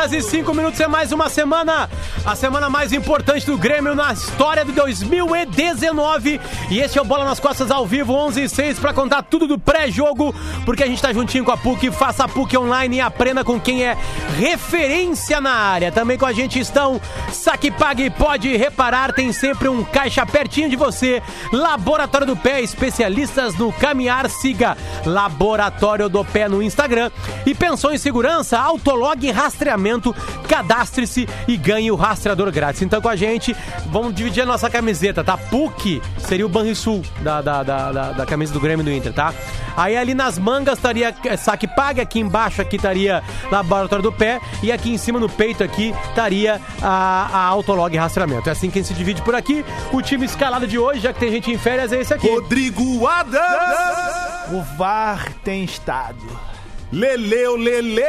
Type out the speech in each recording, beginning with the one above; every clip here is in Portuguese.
valendo! 11 horas e 5 minutos é mais uma semana, a semana mais importante do Grêmio na história de 2019. E este é o Bola nas Costas ao vivo, 11 e 6, para contar tudo do pré-jogo, porque a gente tá juntinho com a PUC. Faça a PUC online e aprenda com quem é referência na área. Também com a gente estão Saque Pague Pode Reparar, tem sempre um caixa pertinho de você. Laboratório do Pé, especialistas no caminhar, siga Laboratório do Pé no Instagram. E pensou em segurança? Autolog Rastreamento, cadastre-se e ganhe o rastreador grátis. Então com a gente, vamos dividir a nossa camiseta, tá? PUC seria o Banrisul da, da, da, da, da camisa do Grêmio do Inter, tá? Aí ali nas mangas estaria saque pague, aqui embaixo aqui estaria Laboratório do Pé e aqui em cima no peito aqui estaria a, a Autolog Rastreamento. É assim que se divide por aqui. O time escalado de hoje, já que tem gente em férias, é esse aqui. Rodrigo Adams. O VAR tem estado. Leleu Lele.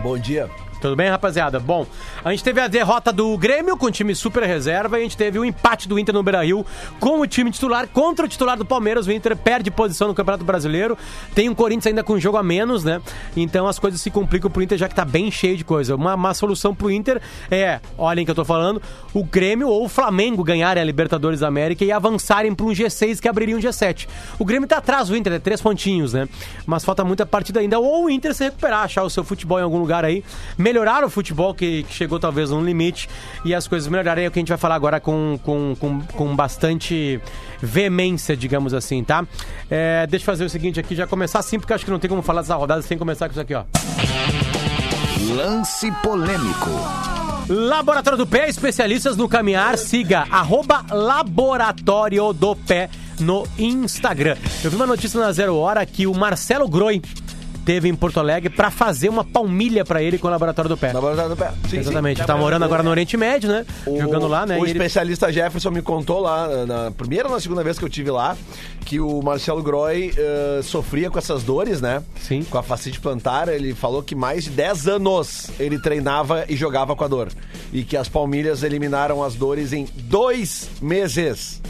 Bom dia. Tudo bem, rapaziada? Bom, a gente teve a derrota do Grêmio com o time super reserva e a gente teve o empate do Inter no Beira-Rio com o time titular contra o titular do Palmeiras. O Inter perde posição no Campeonato Brasileiro. Tem o Corinthians ainda com um jogo a menos, né? Então as coisas se complicam pro Inter já que tá bem cheio de coisa. Uma, uma solução pro Inter é, olhem que eu tô falando, o Grêmio ou o Flamengo ganharem a Libertadores da América e avançarem para um G6 que abriria um G7. O Grêmio tá atrás do Inter, é três pontinhos, né? Mas falta muita partida ainda. Ou o Inter se recuperar, achar o seu futebol em algum lugar aí, melhorar o futebol que, que chegou talvez a um limite e as coisas melhorarem. É o que a gente vai falar agora com, com, com, com bastante veemência, digamos assim, tá? É, deixa eu fazer o seguinte aqui, já começar assim, porque acho que não tem como falar dessa rodada sem começar com isso aqui, ó. Lance polêmico. Laboratório do Pé, especialistas no caminhar, siga arroba Laboratório do Pé no Instagram. Eu vi uma notícia na Zero Hora que o Marcelo Groi teve em Porto Alegre pra fazer uma palmilha pra ele com o Laboratório do Pé. Laboratório do Pé. Sim, Exatamente, sim. tá morando agora no Oriente Médio, né? O- Jogando lá, né? O E ele- especialista Jefferson me contou lá, na primeira ou na segunda vez que eu tive lá, que o Marcelo Groy eh, sofria com essas dores, né? Sim. Com a fascite plantar. Ele falou que mais de 10 anos ele treinava e jogava com a dor. E que as palmilhas eliminaram as dores em dois meses.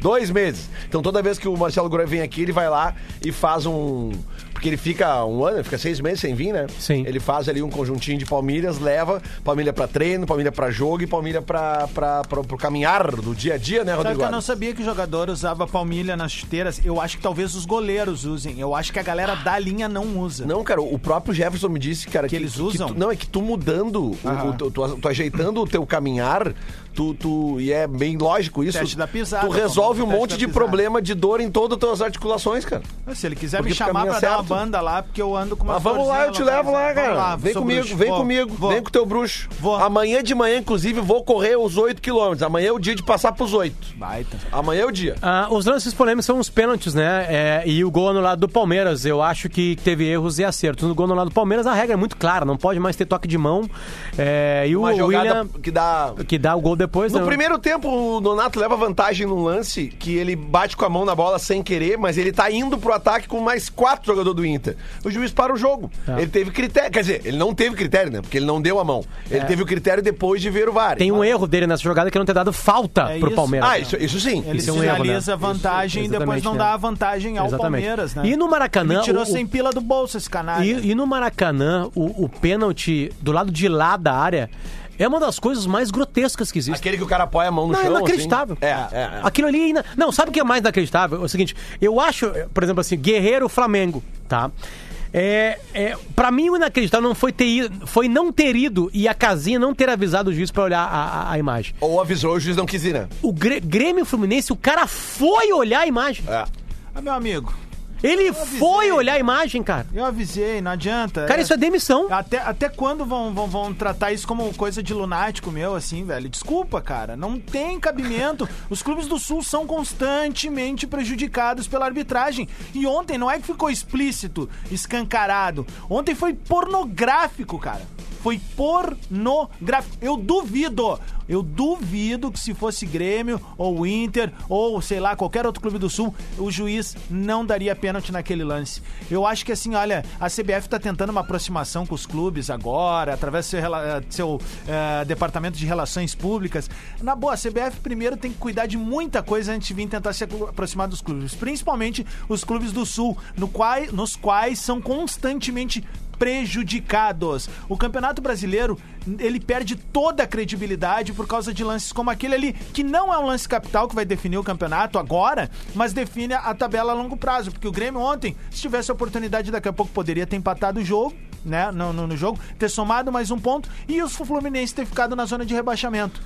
Dois meses. Então toda vez que o Marcelo Groy vem aqui, ele vai lá e faz um. Porque ele fica um ano, ele fica seis meses sem vir, né? Sim. Ele faz ali um conjuntinho de palmilhas, leva palmilha pra treino, palmilha pra jogo e palmilha pra, pra, pra, pro caminhar do dia a dia, né, Sabe Rodrigo? que eu não sabia que o jogador usava palmilha nas chuteiras? Eu acho que talvez os goleiros usem. Eu acho que a galera da linha não usa. Não, cara, o próprio Jefferson me disse, cara, que, Que eles usam? tu- não, é que tu mudando, o- Aham. o, teu- tu, tu ajeitando o teu caminhar, tu, tu. E é bem lógico isso. Teste da pisada, tu resolve um monte de problema de dor em todas as tuas articulações, cara. Se ele quiser Porque me chamar pra dar uma certo. banda lá, porque eu ando com uma Mas vamos lá, eu te levo lá, cara. vem comigo, vem comigo, vem com o teu bruxo. Vou. Amanhã de manhã, inclusive, vou correr os 8 quilômetros. Amanhã é o dia de passar pros 8. Baita. Amanhã é o dia. Ah, os lances polêmicos são os pênaltis, né? É, e o gol anulado do Palmeiras. Eu acho que teve erros e acertos. No gol anulado do Palmeiras, a regra é muito clara: não pode mais ter toque de mão. É, e o William, que dá. que dá o gol depois. No né? primeiro tempo, o Donato leva vantagem num lance que ele bate com a mão na bola sem querer, mas ele tá indo pro ataque com mais quatro jogadores do Inter. O juiz para o jogo. É. Ele teve critério. Quer dizer, ele não teve critério, né? Porque ele não deu a mão. Ele teve o critério depois de ver o VAR. Tem um erro dele nessa jogada que é não ter dado falta É pro isso. Palmeiras. Ah, isso, isso sim. Ele Isso é um erro, sinaliza né? vantagem Isso, e depois exatamente, não né? dá a vantagem ao Exatamente. Palmeiras, né? E no Maracanã, Ele tirou o- sem pila do bolso esse canalha. E, e no Maracanã, o, o pênalti do lado de lá da área é uma das coisas mais grotescas que existe. Aquele que o cara apoia a mão no Não, é chão. inacreditável. assim. É, é, é. Aquilo ali. ainda- Não, sabe o que é mais inacreditável? É o seguinte, eu acho, por exemplo, assim, Guerreiro Flamengo, tá? É, é, pra mim, o inacreditável não foi ter ido, foi não ter ido e a casinha não ter avisado o juiz pra olhar a, a- a imagem. Ou avisou, o juiz não quis ir, né? O Grê- Grêmio Fluminense, o cara foi olhar a imagem. É. Ah, meu amigo, Ele foi olhar a imagem, cara. eu avisei, não adianta. Cara, isso é demissão. Até, até quando vão, vão, vão tratar isso como coisa de lunático meu, assim, velho? Desculpa, cara. Não tem cabimento. Os clubes do Sul são constantemente prejudicados pela arbitragem. E ontem não é que ficou explícito, escancarado. Ontem foi pornográfico, cara. Foi pornográfico. Eu duvido. Eu duvido que se fosse Grêmio ou Inter ou sei lá qualquer outro clube do Sul, o juiz não daria pênalti naquele lance. Eu acho que assim, olha, a CBF tá tentando uma aproximação com os clubes agora, através do seu, seu eh, departamento de relações públicas. Na boa, a CBF primeiro tem que cuidar de muita coisa antes de vir tentar se aproximar dos clubes, principalmente os clubes do Sul, no quai, nos quais são constantemente prejudicados. O Campeonato Brasileiro, ele perde toda a credibilidade por causa de lances como aquele ali, que não é um lance capital que vai definir o campeonato agora, mas define a tabela a longo prazo, porque o Grêmio ontem, se tivesse a oportunidade, daqui a pouco poderia ter empatado o jogo, né, no, no, no jogo, ter somado mais um ponto e os Fluminense ter ficado na zona de rebaixamento.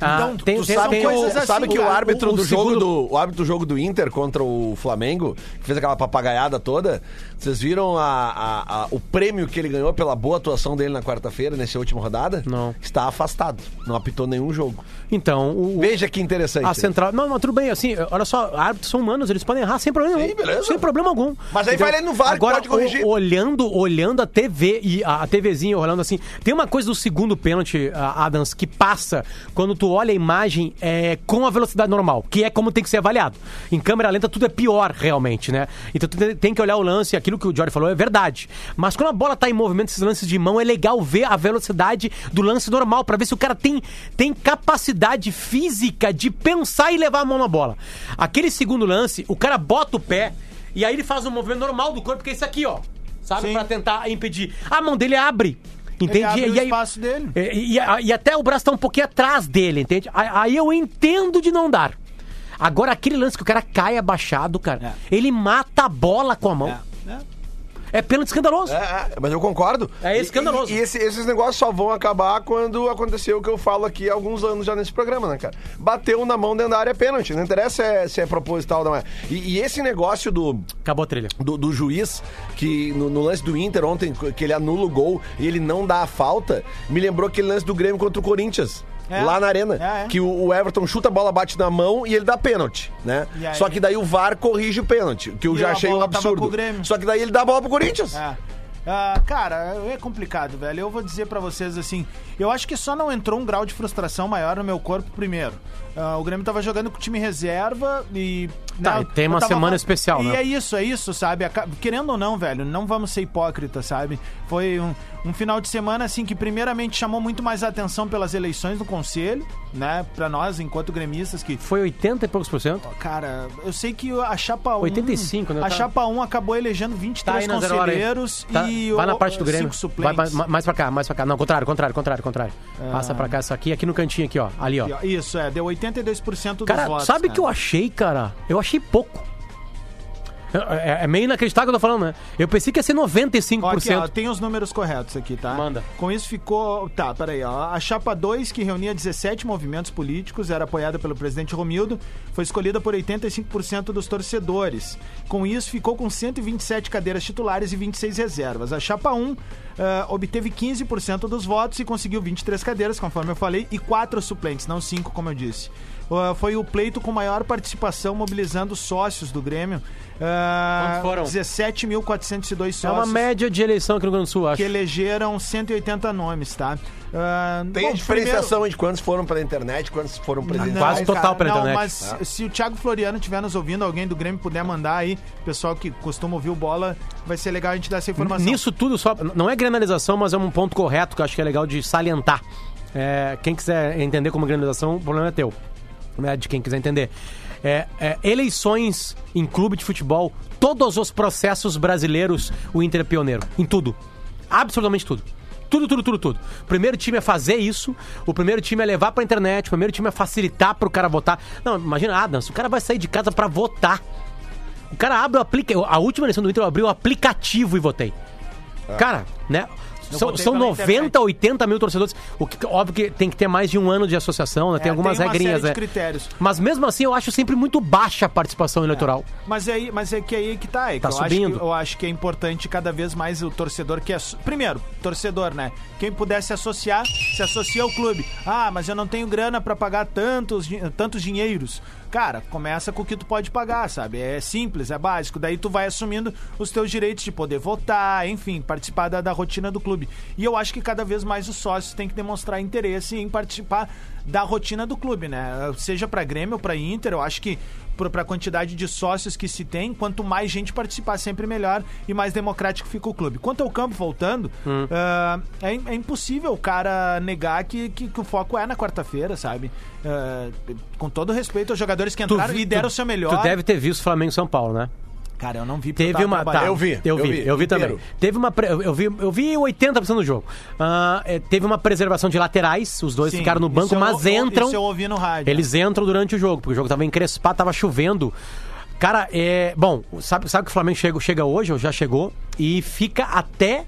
Ah, então, tem- Tu tem- sabe, tem que, o, assim, sabe que o cara. árbitro O- o do jogo segundo- do o árbitro do jogo do Inter contra o Flamengo, que fez aquela papagaiada toda, vocês viram a, a- a- o prêmio que ele ganhou pela boa atuação dele na quarta-feira, nessa última rodada? Não. Está afastado. Não apitou nenhum jogo. Então, o, Veja que interessante. a central. Não, mas tudo bem, assim, olha só, árbitros são humanos, eles podem errar sem problema nenhum. beleza. Sem problema algum. Mas aí vai ali no VAR Agora, pode corrigir. o- olhando, olhando a TV e a, a TVzinha olhando assim, tem uma coisa do segundo pênalti, Adams, que passa quando tu olha a imagem é, com a velocidade normal, que é como tem que ser avaliado. Em câmera lenta tudo é pior, realmente, né? Então tu tem- que olhar o lance, aquilo que o Jorge falou é verdade. Mas quando a bola tá em movimento, esses lances de mão, é legal ver a velocidade do lance normal, pra ver se o cara tem, tem capacidade física de pensar e levar a mão na bola. Aquele segundo lance, o cara bota o pé e aí ele faz um movimento normal do corpo, que é esse aqui, ó. Sabe? Sim. Pra tentar impedir. A mão dele abre. Entende? Ele abre E o aí- espaço dele. e, e- e até o braço tá um pouquinho atrás dele, entende? Aí, eu entendo de não dar. Agora, aquele lance que o cara cai abaixado, cara, ele mata a bola com a mão. É, é. É, pênalti escandaloso. É, é, mas eu concordo. É escandaloso. E, e esse- esses negócios só vão acabar quando aconteceu o que eu falo aqui há alguns anos já nesse programa, né, cara? Bateu na mão dentro da área é pênalti. Não interessa se é, se é proposital ou não é. E, e esse negócio do, Acabou a trilha. do, do juiz, que no, no lance do Inter ontem, que ele anula o gol e ele não dá a falta, me lembrou aquele lance do Grêmio contra o Corinthians. É. Lá na arena, É, é. que o, Everton chuta a bola, bate na mão e ele dá pênalti, né? Só que daí o VAR corrige o pênalti, que eu E já achei um absurdo. Só que daí ele dá a bola pro Corinthians. É. Ah, cara, é complicado, velho. Eu vou dizer pra vocês assim, eu acho que só não entrou um grau de frustração maior no meu corpo primeiro. Ah, o Grêmio tava jogando com o time reserva e. Tá, né, e tem uma tava- semana especial, e né? é isso, é isso, sabe? Querendo ou não, velho, não vamos ser hipócritas, sabe? Foi um, um final de semana, assim, que primeiramente chamou muito mais a atenção pelas eleições do Conselho, né? Pra nós, enquanto gremistas, que Foi 80 e poucos por cento. Cara, eu sei que a chapa 1. 85, né? A Tá- chapa 1 acabou elegendo 23 Tá conselheiros Tá, e vai na parte do Grêmio. Vai, mais, pra cá, mais pra cá. Não, contrário, contrário, contrário, contrário. Passa pra cá, isso aqui, aqui no cantinho aqui, ó. Ali, ó. Isso, é, deu 82% dos Cara, votos. sabe o que eu achei, cara? Eu achei pouco. É, é meio inacreditável o que eu tô falando, né? Eu pensei que ia ser 95%. Ó, aqui, ó, tem os números corretos aqui, tá? Manda. Com isso ficou. Tá, peraí, ó. A chapa 2, que reunia 17 movimentos políticos, era apoiada pelo presidente Romildo, foi escolhida por 85% dos torcedores. Com isso, ficou com 127 cadeiras titulares e 26 reservas. A chapa 1 ah, obteve 15% dos votos e conseguiu 23 cadeiras, conforme eu falei, e 4 suplentes, não 5, como eu disse. Ah, foi o pleito com maior participação, mobilizando sócios do Grêmio. Ah, Quantos foram? 17.402 sócios É uma média de eleição aqui no Rio Grande do Sul, acho. que elegeram 180 nomes, tá? Ah, Tem bom, a diferenciação de quantos foram pela internet, quantos foram primeiro- presenciais. Quase total pela não, internet. Mas se o Thiago Floriano estiver nos ouvindo, alguém do Grêmio puder mandar aí, pessoal que costuma ouvir o bola, vai ser legal a gente dar essa informação. Nisso tudo, só não é granalização, mas é um ponto correto que eu acho que é legal de salientar. É, quem quiser entender como granalização, o problema é teu. Né, de quem quiser entender. É, é, eleições em clube de futebol, todos os processos brasileiros, o Inter é pioneiro. Em tudo. Absolutamente tudo. Tudo, tudo, tudo, tudo. O primeiro time é fazer isso, o primeiro time é levar pra internet, o primeiro time é facilitar pro cara votar. Não, imagina, Adams, o cara vai sair de casa pra votar. O cara abre o aplicativo. A última eleição do Inter eu abri o aplicativo e votei. Cara, né? São, são pela 90, internet. 80 mil torcedores. O que, óbvio que tem que ter mais de um ano de associação, né? Tem É, algumas tem regrinhas, né? critérios. Mas mesmo assim, eu acho sempre muito baixa a participação eleitoral. Mas é, aí, mas é que aí que tá. É que Tá eu subindo. Acho que, eu acho que é importante cada vez mais o torcedor que é. Primeiro, torcedor, né? Quem puder se associar, se associa ao clube. Ah, mas eu não tenho grana pra pagar tantos, tantos dinheiros. Cara, começa com o que tu pode pagar, sabe? É simples, é básico. Daí tu vai assumindo os teus direitos de poder votar, enfim, participar da, da rotina do clube. E eu acho que cada vez mais os sócios têm que demonstrar interesse em participar da rotina do clube, né? Seja pra Grêmio ou pra Inter, eu acho que para a quantidade de sócios que se tem, quanto mais gente participar, sempre melhor e mais democrático fica o clube. Quanto ao campo, voltando, ah, é, é impossível o cara negar que, que, que o foco é na quarta-feira, sabe? Ah, com todo respeito aos jogadores que entraram e deram o seu melhor. Tu deve ter visto Flamengo e São Paulo, né? Cara, eu não vi Teve uma. Tá. Eu vi, eu eu vi, eu vi inteiro. também. Teve uma. pre- Eu vi, eu vi 80% do jogo. É, teve uma preservação de laterais, os dois Sim, ficaram no banco, isso eu- mas eu- entram. Isso eu ouvi no rádio. Eles entram durante o jogo, porque o jogo tava encrespado, tava chovendo. Cara, é. Bom, sabe, sabe que o Flamengo chega, chega hoje, ou já chegou, e fica até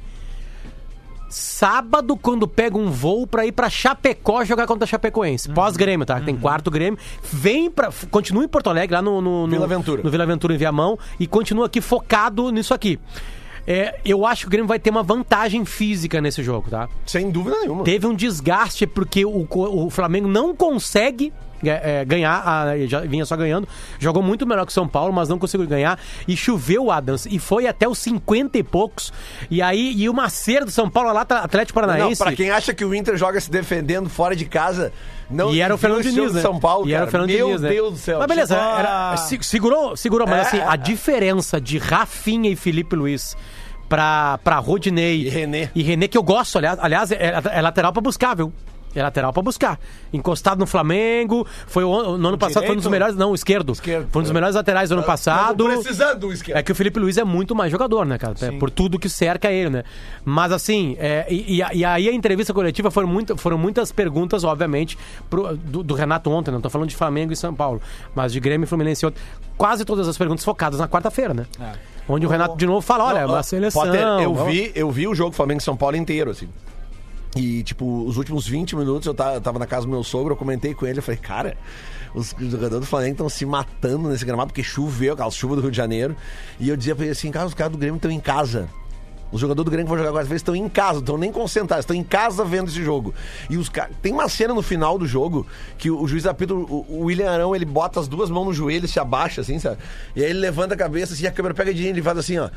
sábado, quando pega um voo pra ir pra Chapecó jogar contra a Chapecoense. Uhum. Pós-Grêmio, tá? Tem quarto Grêmio. Vem pra. Continua em Porto Alegre, lá no. no, no Vila Aventura. No Vila Aventura em Viamão, e continua aqui focado nisso aqui. É, eu acho que o Grêmio vai ter uma vantagem física nesse jogo, tá? Sem dúvida nenhuma. Teve um desgaste porque o, o Flamengo não consegue é, ganhar, a- já vinha só ganhando, jogou muito melhor que o São Paulo, mas não conseguiu ganhar, e choveu o Adams, e foi até os 50 e poucos, e aí, e o Macedo do São Paulo lá, Atlético Não, Paranaense, pra quem acha que o Inter joga se defendendo fora de casa, não e era o Fernando Diniz, de né? São Paulo, e era o. Fernando Meu Diniz, né? Deus do céu. Mas beleza, Tipo, era- ah. se- segurou, segurou, mas É, assim, é, a é. diferença de Rafinha e Felipe Luiz pra, pra Rodinei E René. e René, que eu gosto, aliás, aliás é, é lateral pra buscar, viu? É lateral pra buscar. Encostado no Flamengo, foi o, no ano passado foi um dos direito? melhores, não, o esquerdo. Esquerdo. Foi um dos melhores laterais do ano passado. Precisando do esquerdo. É que o Felipe Luiz é muito mais jogador, né, cara? É por tudo que cerca ele, né? Mas assim, é, e, e a- aí a entrevista coletiva foram, muito, foram muitas perguntas, obviamente, pro- do, do Renato ontem, não tô falando de Flamengo e São Paulo, mas de Grêmio e Fluminense ontem. Quase todas as perguntas focadas na quarta-feira, né? É. Onde o Renato de novo fala: olha, é Não, uma seleção. Potter, eu vi, eu vi o jogo Flamengo e São Paulo inteiro, assim. E, tipo, os últimos 20 minutos eu tava, eu tava na casa do meu sogro, eu comentei com ele, eu falei, cara, os jogadores do Flamengo estão se matando nesse gramado, porque choveu, aquela chuva do Rio de Janeiro. E eu dizia pra ele assim, cara, os caras do Grêmio estão em casa. Os jogadores do Grêmio que vão jogar agora, às vezes, estão em casa, estão nem concentrados, estão em casa vendo esse jogo. E os caras. Tem uma cena no final do jogo que o, o juiz apita, o, o William Arão, ele bota as duas mãos no joelho, se abaixa, assim, sabe? E aí ele levanta a cabeça, assim, a câmera pega de ele e faz assim, ó.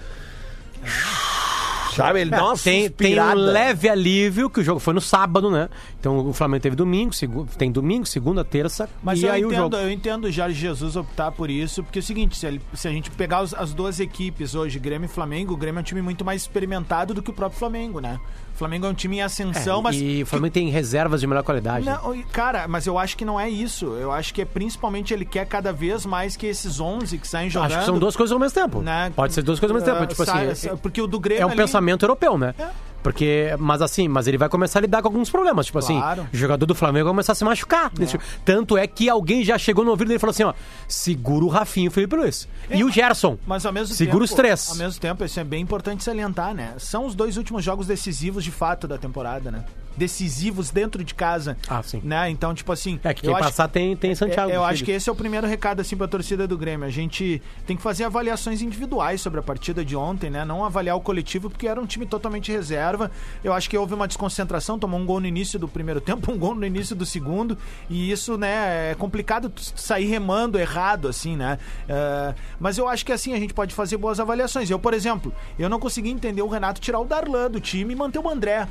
Sabe? Ele dá uma tem, tem um leve alívio, que o jogo foi no sábado, né? Então o Flamengo teve domingo, segu- tem domingo, segunda, terça, Mas e eu, aí o entendo, jogo. eu entendo o Jorge Jesus optar por isso, porque é o seguinte, se, ele- se a gente pegar os- as duas equipes hoje, Grêmio e Flamengo, o Grêmio é um time muito mais experimentado do que o próprio Flamengo, né? O Flamengo é um time em ascensão, mas... e o Flamengo tem reservas de melhor qualidade. né? Não, e, cara, mas eu acho que não é isso. Eu acho que é principalmente ele quer cada vez mais que esses 11 que saem jogando... Acho que são duas coisas ao mesmo tempo. né, Pode ser duas coisas ao mesmo tempo. ah, Tipo sai- assim, sai- porque o do Grêmio é um ali- pensamento europeu, né? É. Porque, mas assim, mas ele vai começar a lidar com alguns problemas. Tipo Claro. assim, o jogador do Flamengo vai começar a se machucar. Desse- Tanto é que alguém já chegou no ouvido dele e falou assim: ó, segura o Rafinho e o Felipe Luiz. E o Gerson. Mas ao mesmo Segura tempo, os três. Ao mesmo tempo, isso é bem importante salientar, né? São os dois últimos jogos decisivos de fato da temporada, né? Decisivos dentro de casa. Ah, sim. Né? Então, tipo assim. É que quem eu acho- passar tem, tem Santiago. É, eu acho que esse é o primeiro recado assim para a torcida do Grêmio. A gente tem que fazer avaliações individuais sobre a partida de ontem, né? Não avaliar o coletivo porque era um time totalmente reserva. Eu acho que houve uma desconcentração, tomou um gol no início do primeiro tempo, um gol no início do segundo, e isso, né, é complicado sair remando errado assim, né? É, mas eu acho que assim a gente pode fazer boas avaliações. Eu, por exemplo, eu não consegui entender o Renato tirar o Darlan do time e manter o André.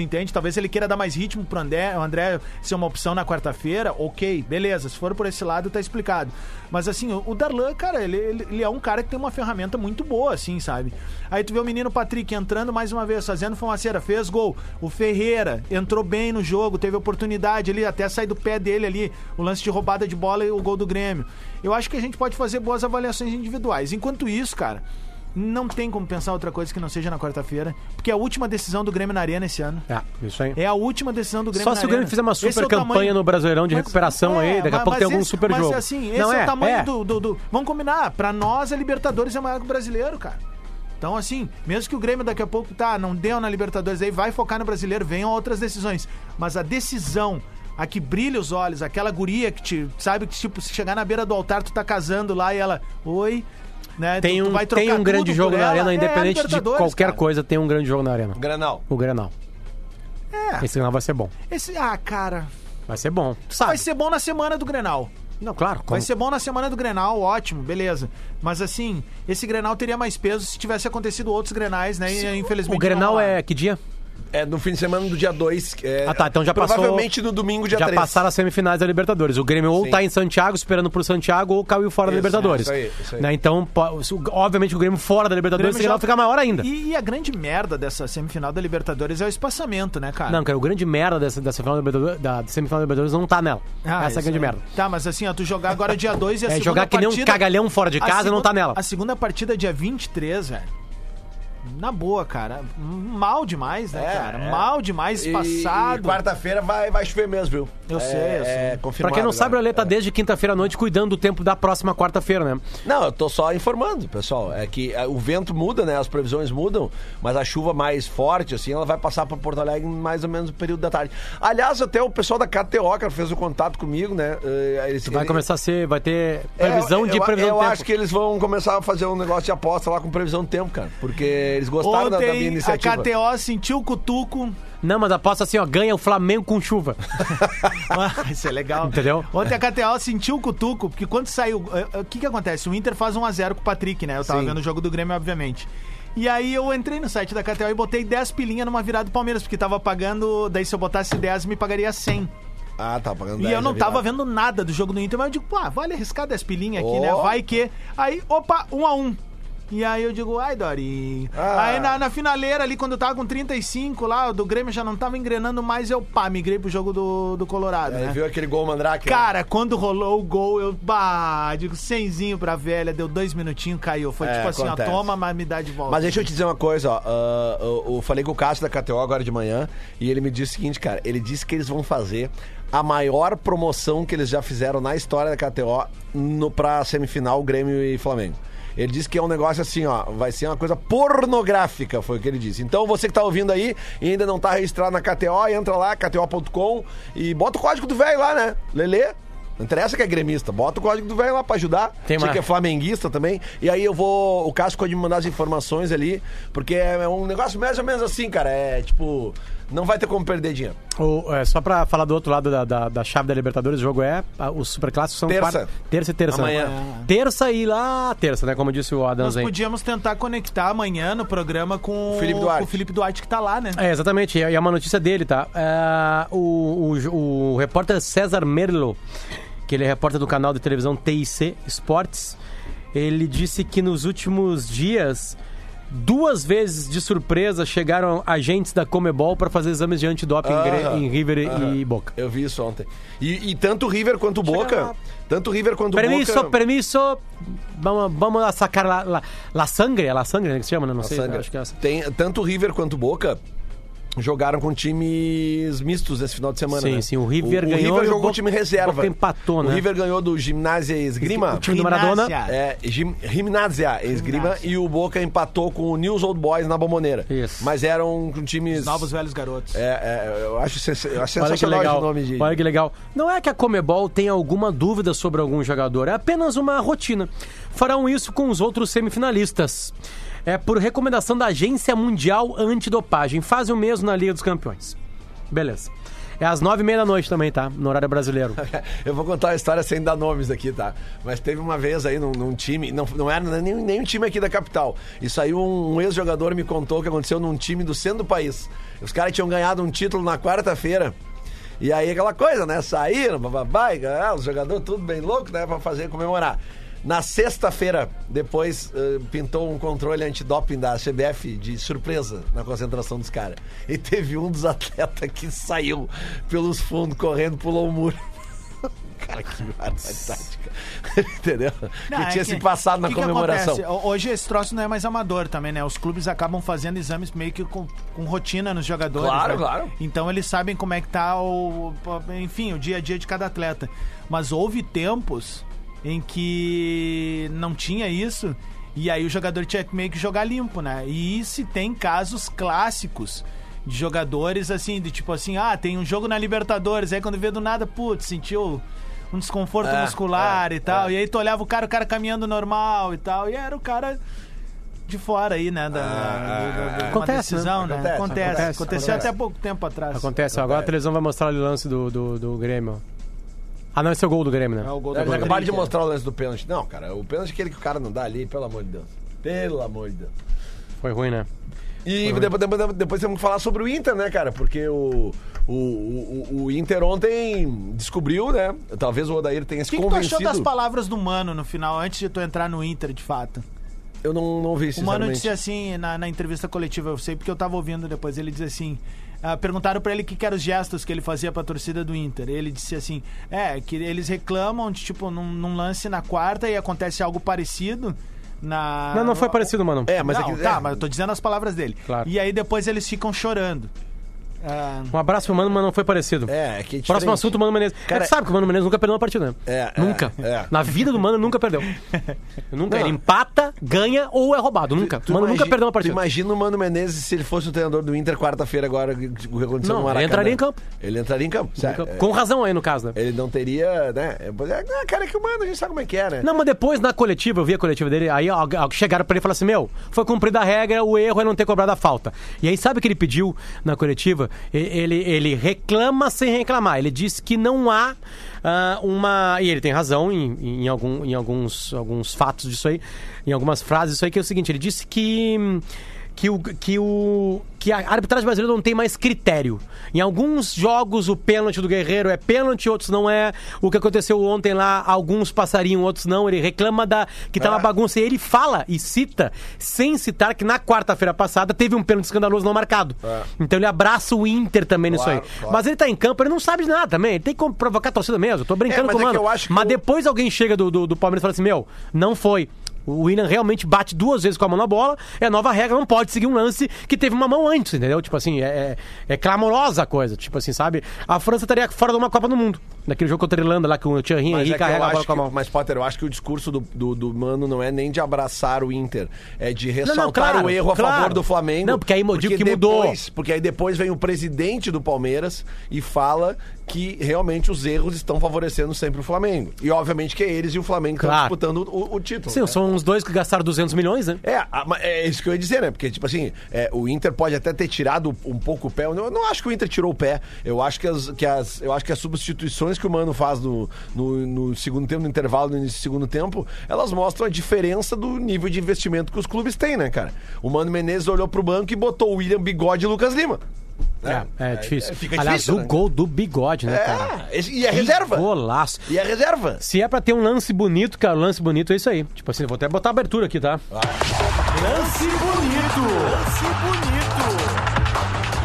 Tu entende? Talvez ele queira dar mais ritmo pro André, o André ser uma opção na quarta-feira, ok, beleza. Se for por esse lado, tá explicado. Mas assim, o Darlan, cara, ele, ele, ele é um cara que tem uma ferramenta muito boa, assim, sabe? Aí tu vê o menino Patrick entrando mais uma vez, fazendo fumaceira, fez gol. O Ferreira entrou bem no jogo, teve oportunidade ali, até sair do pé dele ali, o lance de roubada de bola e o gol do Grêmio. Eu acho que a gente pode fazer boas avaliações individuais. Enquanto isso, cara. Não tem como pensar outra coisa que não seja na quarta-feira, porque é a última decisão do Grêmio na Arena esse ano. É, isso aí. É a última decisão do Grêmio Só na se o Grêmio Arena. fizer uma Esse é super o campanha no Brasileirão de Mas- recuperação é, aí, daqui a mas- pouco tem mas algum esse- super mas jogo. assim, esse Não, é, o tamanho é. Do, do, do- Vamos combinar, pra nós a Libertadores é maior que o brasileiro, cara. Então, assim, mesmo que o Grêmio daqui a pouco, tá, não deu na Libertadores, aí vai focar no brasileiro, venham outras decisões. Mas a decisão, a que brilha os olhos, aquela guria que te, sabe, que tipo, se chegar na beira do altar, tu tá casando lá e ela, oi, né? Tem tu um, vai tem um grande jogo na arena, É, independente de Libertadores, qualquer cara. coisa, tem um grande jogo na arena. Granal. O Grenal. É. Esse Grenal vai ser bom. Esse, ah, cara, Vai ser bom. Sabe? vai ser bom na semana do Grenal. Não, claro. Vai como- ser bom na semana do Grenal, ótimo, beleza. Mas assim, esse Grenal teria mais peso se tivesse acontecido outros Grenais, né? E, infelizmente. O Grenal não é que dia? É no fim de semana do dia 2. É, Ah, tá, então já passou- Provavelmente no domingo, dia Já 3. passaram as semifinais da Libertadores. O Grêmio ou Sim. tá em Santiago esperando pro Santiago ou caiu fora da Isso, Libertadores. isso aí, isso aí. Né, Então, o- obviamente, o Grêmio fora da Libertadores vai já- ficar maior ainda. E, e a grande merda dessa semifinal da Libertadores é o espaçamento, né, cara? Não, cara, o grande merda dessa, dessa final da, Libertadores, da semifinal da Libertadores não tá nela. Ah, Essa é a grande aí. merda. Tá, mas assim, ó, tu jogar agora dia 2 e a É segunda jogar que nem um partida- cagalhão fora de casa e não segunda- tá nela. A segunda partida dia 23, velho. Na boa, cara. Mal demais, né, É, cara? é. Mal demais. E quarta-feira vai, vai chover mesmo, viu? Eu É- sei, eu sei. É confirmado. Pra quem não sabe, o. Ale tá desde quinta-feira à noite cuidando do tempo da próxima quarta-feira, né? Não, eu tô só informando, pessoal. É que é, o vento muda, né? As previsões mudam, mas a chuva mais forte, assim, ela vai passar pra Porto Alegre em mais ou menos no período da tarde. Aliás, até o pessoal da KTO, cara, fez o contato comigo, né? Eh, Eles, Vai ele- começar a ser. Vai ter É, previsão de eu, previsão Eu do tempo. acho que eles vão começar a fazer um negócio de aposta lá com previsão do tempo, cara. Porque eles gostaram da, da minha Ontem a iniciativa. KTO sentiu o cutuco. Não, mas aposta assim, ó, ganha o Flamengo com chuva. Ah, Isso é legal. Entendeu? Ontem a KTO sentiu o cutuco, porque quando saiu. eh, eh, O que que acontece? O Inter faz 1x0 com o Patrick, né? Eu tava Sim. vendo o jogo do Grêmio, obviamente. E aí eu entrei no site da KTO e botei 10 pilinha numa virada do Palmeiras, porque tava pagando. Daí se eu botasse 10, me pagaria 100. Ah, tá pagando E 10 eu não tava vendo nada do jogo do Inter, mas eu digo, pá, vale arriscar 10 pilinha aqui, Ó. né? Vai que. Aí, opa, 1 a 1 E aí eu digo, ai, Dorinho. Ah. Aí na, na finaleira ali, quando eu tava com 35 lá, do Grêmio já não tava engrenando mais, eu pá, migrei pro jogo do, do Colorado, Aí né? viu aquele gol mandrake? né? Cara, quando rolou o gol, eu, bah, digo, cenzinho pra velha, deu dois minutinhos, caiu. Foi É, tipo assim, acontece. ó, toma, mas me dá de volta. Mas deixa eu te dizer uma coisa, ó. ah, eu, eu falei com o Cássio da KTO agora de manhã e ele me disse o seguinte, cara. Ele disse que eles vão fazer a maior promoção que eles já fizeram na história da KTO no, pra semifinal Grêmio e Flamengo. Ele disse que é um negócio assim, ó, vai ser uma coisa pornográfica, foi o que ele disse. Então você que tá ouvindo aí e ainda não tá registrado na KTO, entra lá, kto.com e bota o código do velho lá, né? Lelê. Não interessa que é gremista, bota o código do velho lá pra ajudar. Tem Você que é flamenguista também. E aí eu vou. O Cássio pode me mandar as informações ali, porque é um negócio mais ou menos assim, cara. É tipo. Não vai ter como perder dinheiro. O- é, só pra falar do outro lado da, da, da chave da Libertadores, o jogo é. Os superclássicos são Terça. quarta- terça e terça. Amanhã. né? Terça e lá, terça, né? Como disse o Nós Adams aí. podíamos tentar conectar amanhã no programa com O Felipe Duarte. o Felipe Duarte que tá lá, né? É, exatamente. E é uma notícia dele, tá? É, o, o, o repórter César Merlo, que ele é repórter do canal de televisão TIC Esportes, ele disse que nos últimos dias, duas vezes de surpresa, chegaram agentes da Comebol para fazer exames de antidoping em River e Boca. Eu vi isso ontem. E, e tanto o River quanto o Boca. lá. Tanto River quanto o Permisso, Boca. permisso. Vamos, vamos lá sacar la, la, la sangre, é la sangre né, que se chama, né? Não sei, Sangue. acho que é essa. Tem, tanto o River quanto Boca jogaram com times mistos esse final de semana. Sim, né? sim, o River o, ganhou O River o jogou o time reserva. Boca empatou, né? O River ganhou do Gimnasia Esgrima. O time do Maradona. É, Gim, Gimnasia Esgrima Gimnasia. e o Boca empatou com o News Old Boys na Bomboneira. Isso. Mas eram com times. Novos velhos garotos. É, é, eu acho, sens- eu acho Olha que sensacional legal. esse nome de. Olha que legal. Não é que a Comebol tenha alguma dúvida sobre algum jogador, é apenas uma rotina. Farão isso com os outros semifinalistas. É por recomendação da Agência Mundial Antidopagem. Fazem o mesmo na Liga dos Campeões. Beleza. É às nove e meia da noite também, tá? No horário brasileiro. Eu vou contar a história sem dar nomes aqui, tá? Mas teve uma vez aí num, num time, não, não era nem, nem um time aqui da capital. Isso aí um, um ex-jogador me contou que aconteceu num time do centro do país. Os caras tinham ganhado um título na quarta-feira. E aí aquela coisa, né? Saíram, bababá, os jogadores tudo bem louco, né? Pra fazer comemorar. Na sexta-feira, depois eh, pintou um controle antidoping da CBF de surpresa na concentração dos caras. E teve um dos atletas que saiu pelos fundos correndo, pulou o muro. Cara, que barbaridade. Entendeu? Não, que é tinha se passado na que que comemoração. acontece? Ho- Hoje esse troço não é mais amador também, né? Os clubes acabam fazendo exames meio que com, com rotina nos jogadores. Claro, né? claro. Então eles sabem como é que tá o. Enfim, o dia a dia de cada atleta. Mas houve tempos em que não tinha isso. E aí o jogador tinha que meio que jogar limpo, né? E se tem casos clássicos de jogadores assim, de tipo assim, ah, tem um jogo na Libertadores, aí quando vê do nada, putz, sentiu um desconforto É, muscular é, e tal. é. E aí tu olhava o cara, o cara caminhando normal e tal. E era o cara de fora aí, né? Da, Ah, do- do- de uma Acontece, né? decisão, né? Acontece, Acontece. acontece, Aconteceu acontece. até pouco tempo atrás. Acontece, agora a televisão vai mostrar o lance do, do, do Grêmio. Ah, não, esse é o gol do Grêmio, né? É o gol do Eles Patrick. acabaram de mostrar o lance do pênalti. Não, cara, o pênalti é aquele que o cara não dá ali, pelo amor de Deus. Pelo amor de Deus. Foi ruim, né? E depois, depois, depois temos que falar sobre o Inter, né, cara? Porque o, o, o, o Inter ontem descobriu, né? Talvez o Odair tenha O se que, que tu achou convencido. das palavras do Mano no final, antes de tu entrar no Inter, de fato? Eu não, não vi, O Mano disse assim na, na entrevista coletiva, eu sei porque eu tava ouvindo depois, ele diz assim. Ah, perguntaram pra ele o que, que eram os gestos que ele fazia pra torcida do Inter. Ele disse assim: é, que eles reclamam de tipo num, num lance na quarta e acontece algo parecido na. Não, não foi parecido, mano. É, mas não, é que- tá, é. mas eu tô dizendo as palavras dele. Claro. E aí depois eles ficam chorando. Ah, Um abraço pro Mano, mas não foi parecido. É, é que é Próximo assunto, Mano Menezes. Cara, é sabe que o Mano Menezes nunca perdeu uma partida, né? É, Nunca. é, é. Na vida do Mano, nunca perdeu. nunca. Não. Ele empata, ganha ou é roubado. Nunca. Tu O Mano nunca imagi- perdeu uma tu partida. Imagina o Mano Menezes se ele fosse o treinador do Inter quarta-feira agora, o que aconteceu Não, no Maracanã. ele entraria em campo. Ele entraria em campo. Nunca- Com razão aí, no caso, né? Ele não teria, né? É, cara, é que o Mano, a gente sabe como é que é, né? Não, mas depois na coletiva, eu vi a coletiva dele, aí ó, chegaram pra ele e falaram assim: Meu, foi cumprida a regra, o erro é não ter cobrado a falta. E aí, sabe o que ele pediu na coletiva? Ele, ele reclama sem reclamar. Ele disse que não há ah, uma. E ele tem razão em, em, algum, em alguns, alguns fatos disso aí, em algumas frases disso aí, que é o seguinte: ele disse que. Que, o, que, o, que a arbitragem brasileira não tem mais critério. Em alguns jogos, o pênalti do Guerreiro é pênalti, outros não é. O que aconteceu ontem lá, alguns passariam, outros não. Ele reclama da, que tá uma É. bagunça. E ele fala e cita, sem citar, que na quarta-feira passada teve um pênalti escandaloso não marcado. É. Então ele abraça o Inter também nisso Claro, aí. claro. Mas ele tá em campo, ele não sabe de nada também. Ele tem que provocar a torcida mesmo. Eu tô brincando É, mas com o é que mano. eu mas o- depois alguém chega do, do, do Palmeiras e fala assim: Meu, não foi. O William realmente bate duas vezes com a mão na bola. É a nova regra, não pode seguir um lance que teve uma mão antes, entendeu? Tipo assim, é, é, é clamorosa a coisa. Tipo assim, sabe? A França estaria fora de uma Copa do Mundo. Naquele jogo contra a Irlanda lá, que o Thierry Henry é carrega a bola com a mão. mas, Potter, eu acho que o discurso do, do, do Mano não é nem de abraçar o Inter, é de não, ressaltar claro, o erro a claro. favor do Flamengo. Não, porque aí digo que mudou. depois- Porque aí depois vem o presidente do Palmeiras e fala que realmente os erros estão favorecendo sempre o Flamengo. E obviamente que é eles e o Flamengo Claro. estão disputando o, o título. Sim, né? são os dois que gastaram 200 milhões, né? É, é isso que eu ia dizer, né? Porque, tipo assim, é, o Inter pode até ter tirado um pouco o pé. Eu não, acho que o Inter tirou o pé. Eu acho que as, que as, eu acho que as substituições que o Mano faz no, no, no segundo tempo, no intervalo, no início do segundo tempo, elas mostram a diferença do nível de investimento que os clubes têm, né, cara? O Mano Menezes olhou pro banco e botou o William Bigode e Lucas Lima. É, é difícil. fica Aliás, difícil, o né? gol do bigode, né, cara? É, esse- e é Que reserva. Golaço. E é reserva. Se é pra ter um lance bonito, cara, lance bonito é isso aí. Tipo assim, vou até botar a abertura aqui, tá? lance bonito! Lance bonito!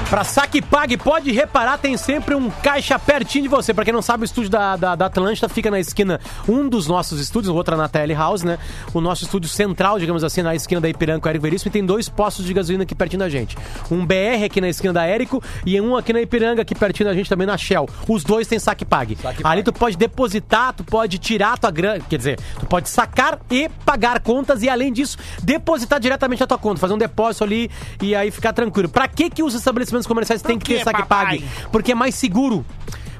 Pra saque e pague, pode reparar, tem sempre um caixa pertinho de você. Pra quem não sabe, o estúdio da, da, da Atlântida fica na esquina, um dos nossos estúdios, o outro é na Tele House, né? O nosso estúdio central, digamos assim, na esquina da Ipiranga com o Érico Veríssimo, e tem dois postos de gasolina aqui pertinho da gente. Um BR aqui na esquina da Érico e um aqui na Ipiranga, aqui pertinho da gente também na Shell. Os dois têm saque e pague. Saque Ali pague. tu pode depositar, tu pode tirar tua grana, quer dizer, tu pode sacar e pagar contas e além disso, depositar diretamente na tua conta, fazer um depósito ali e aí ficar tranquilo. Pra que que os estabelecimentos comerciais têm que ter quê, saque e pague? Porque é mais seguro.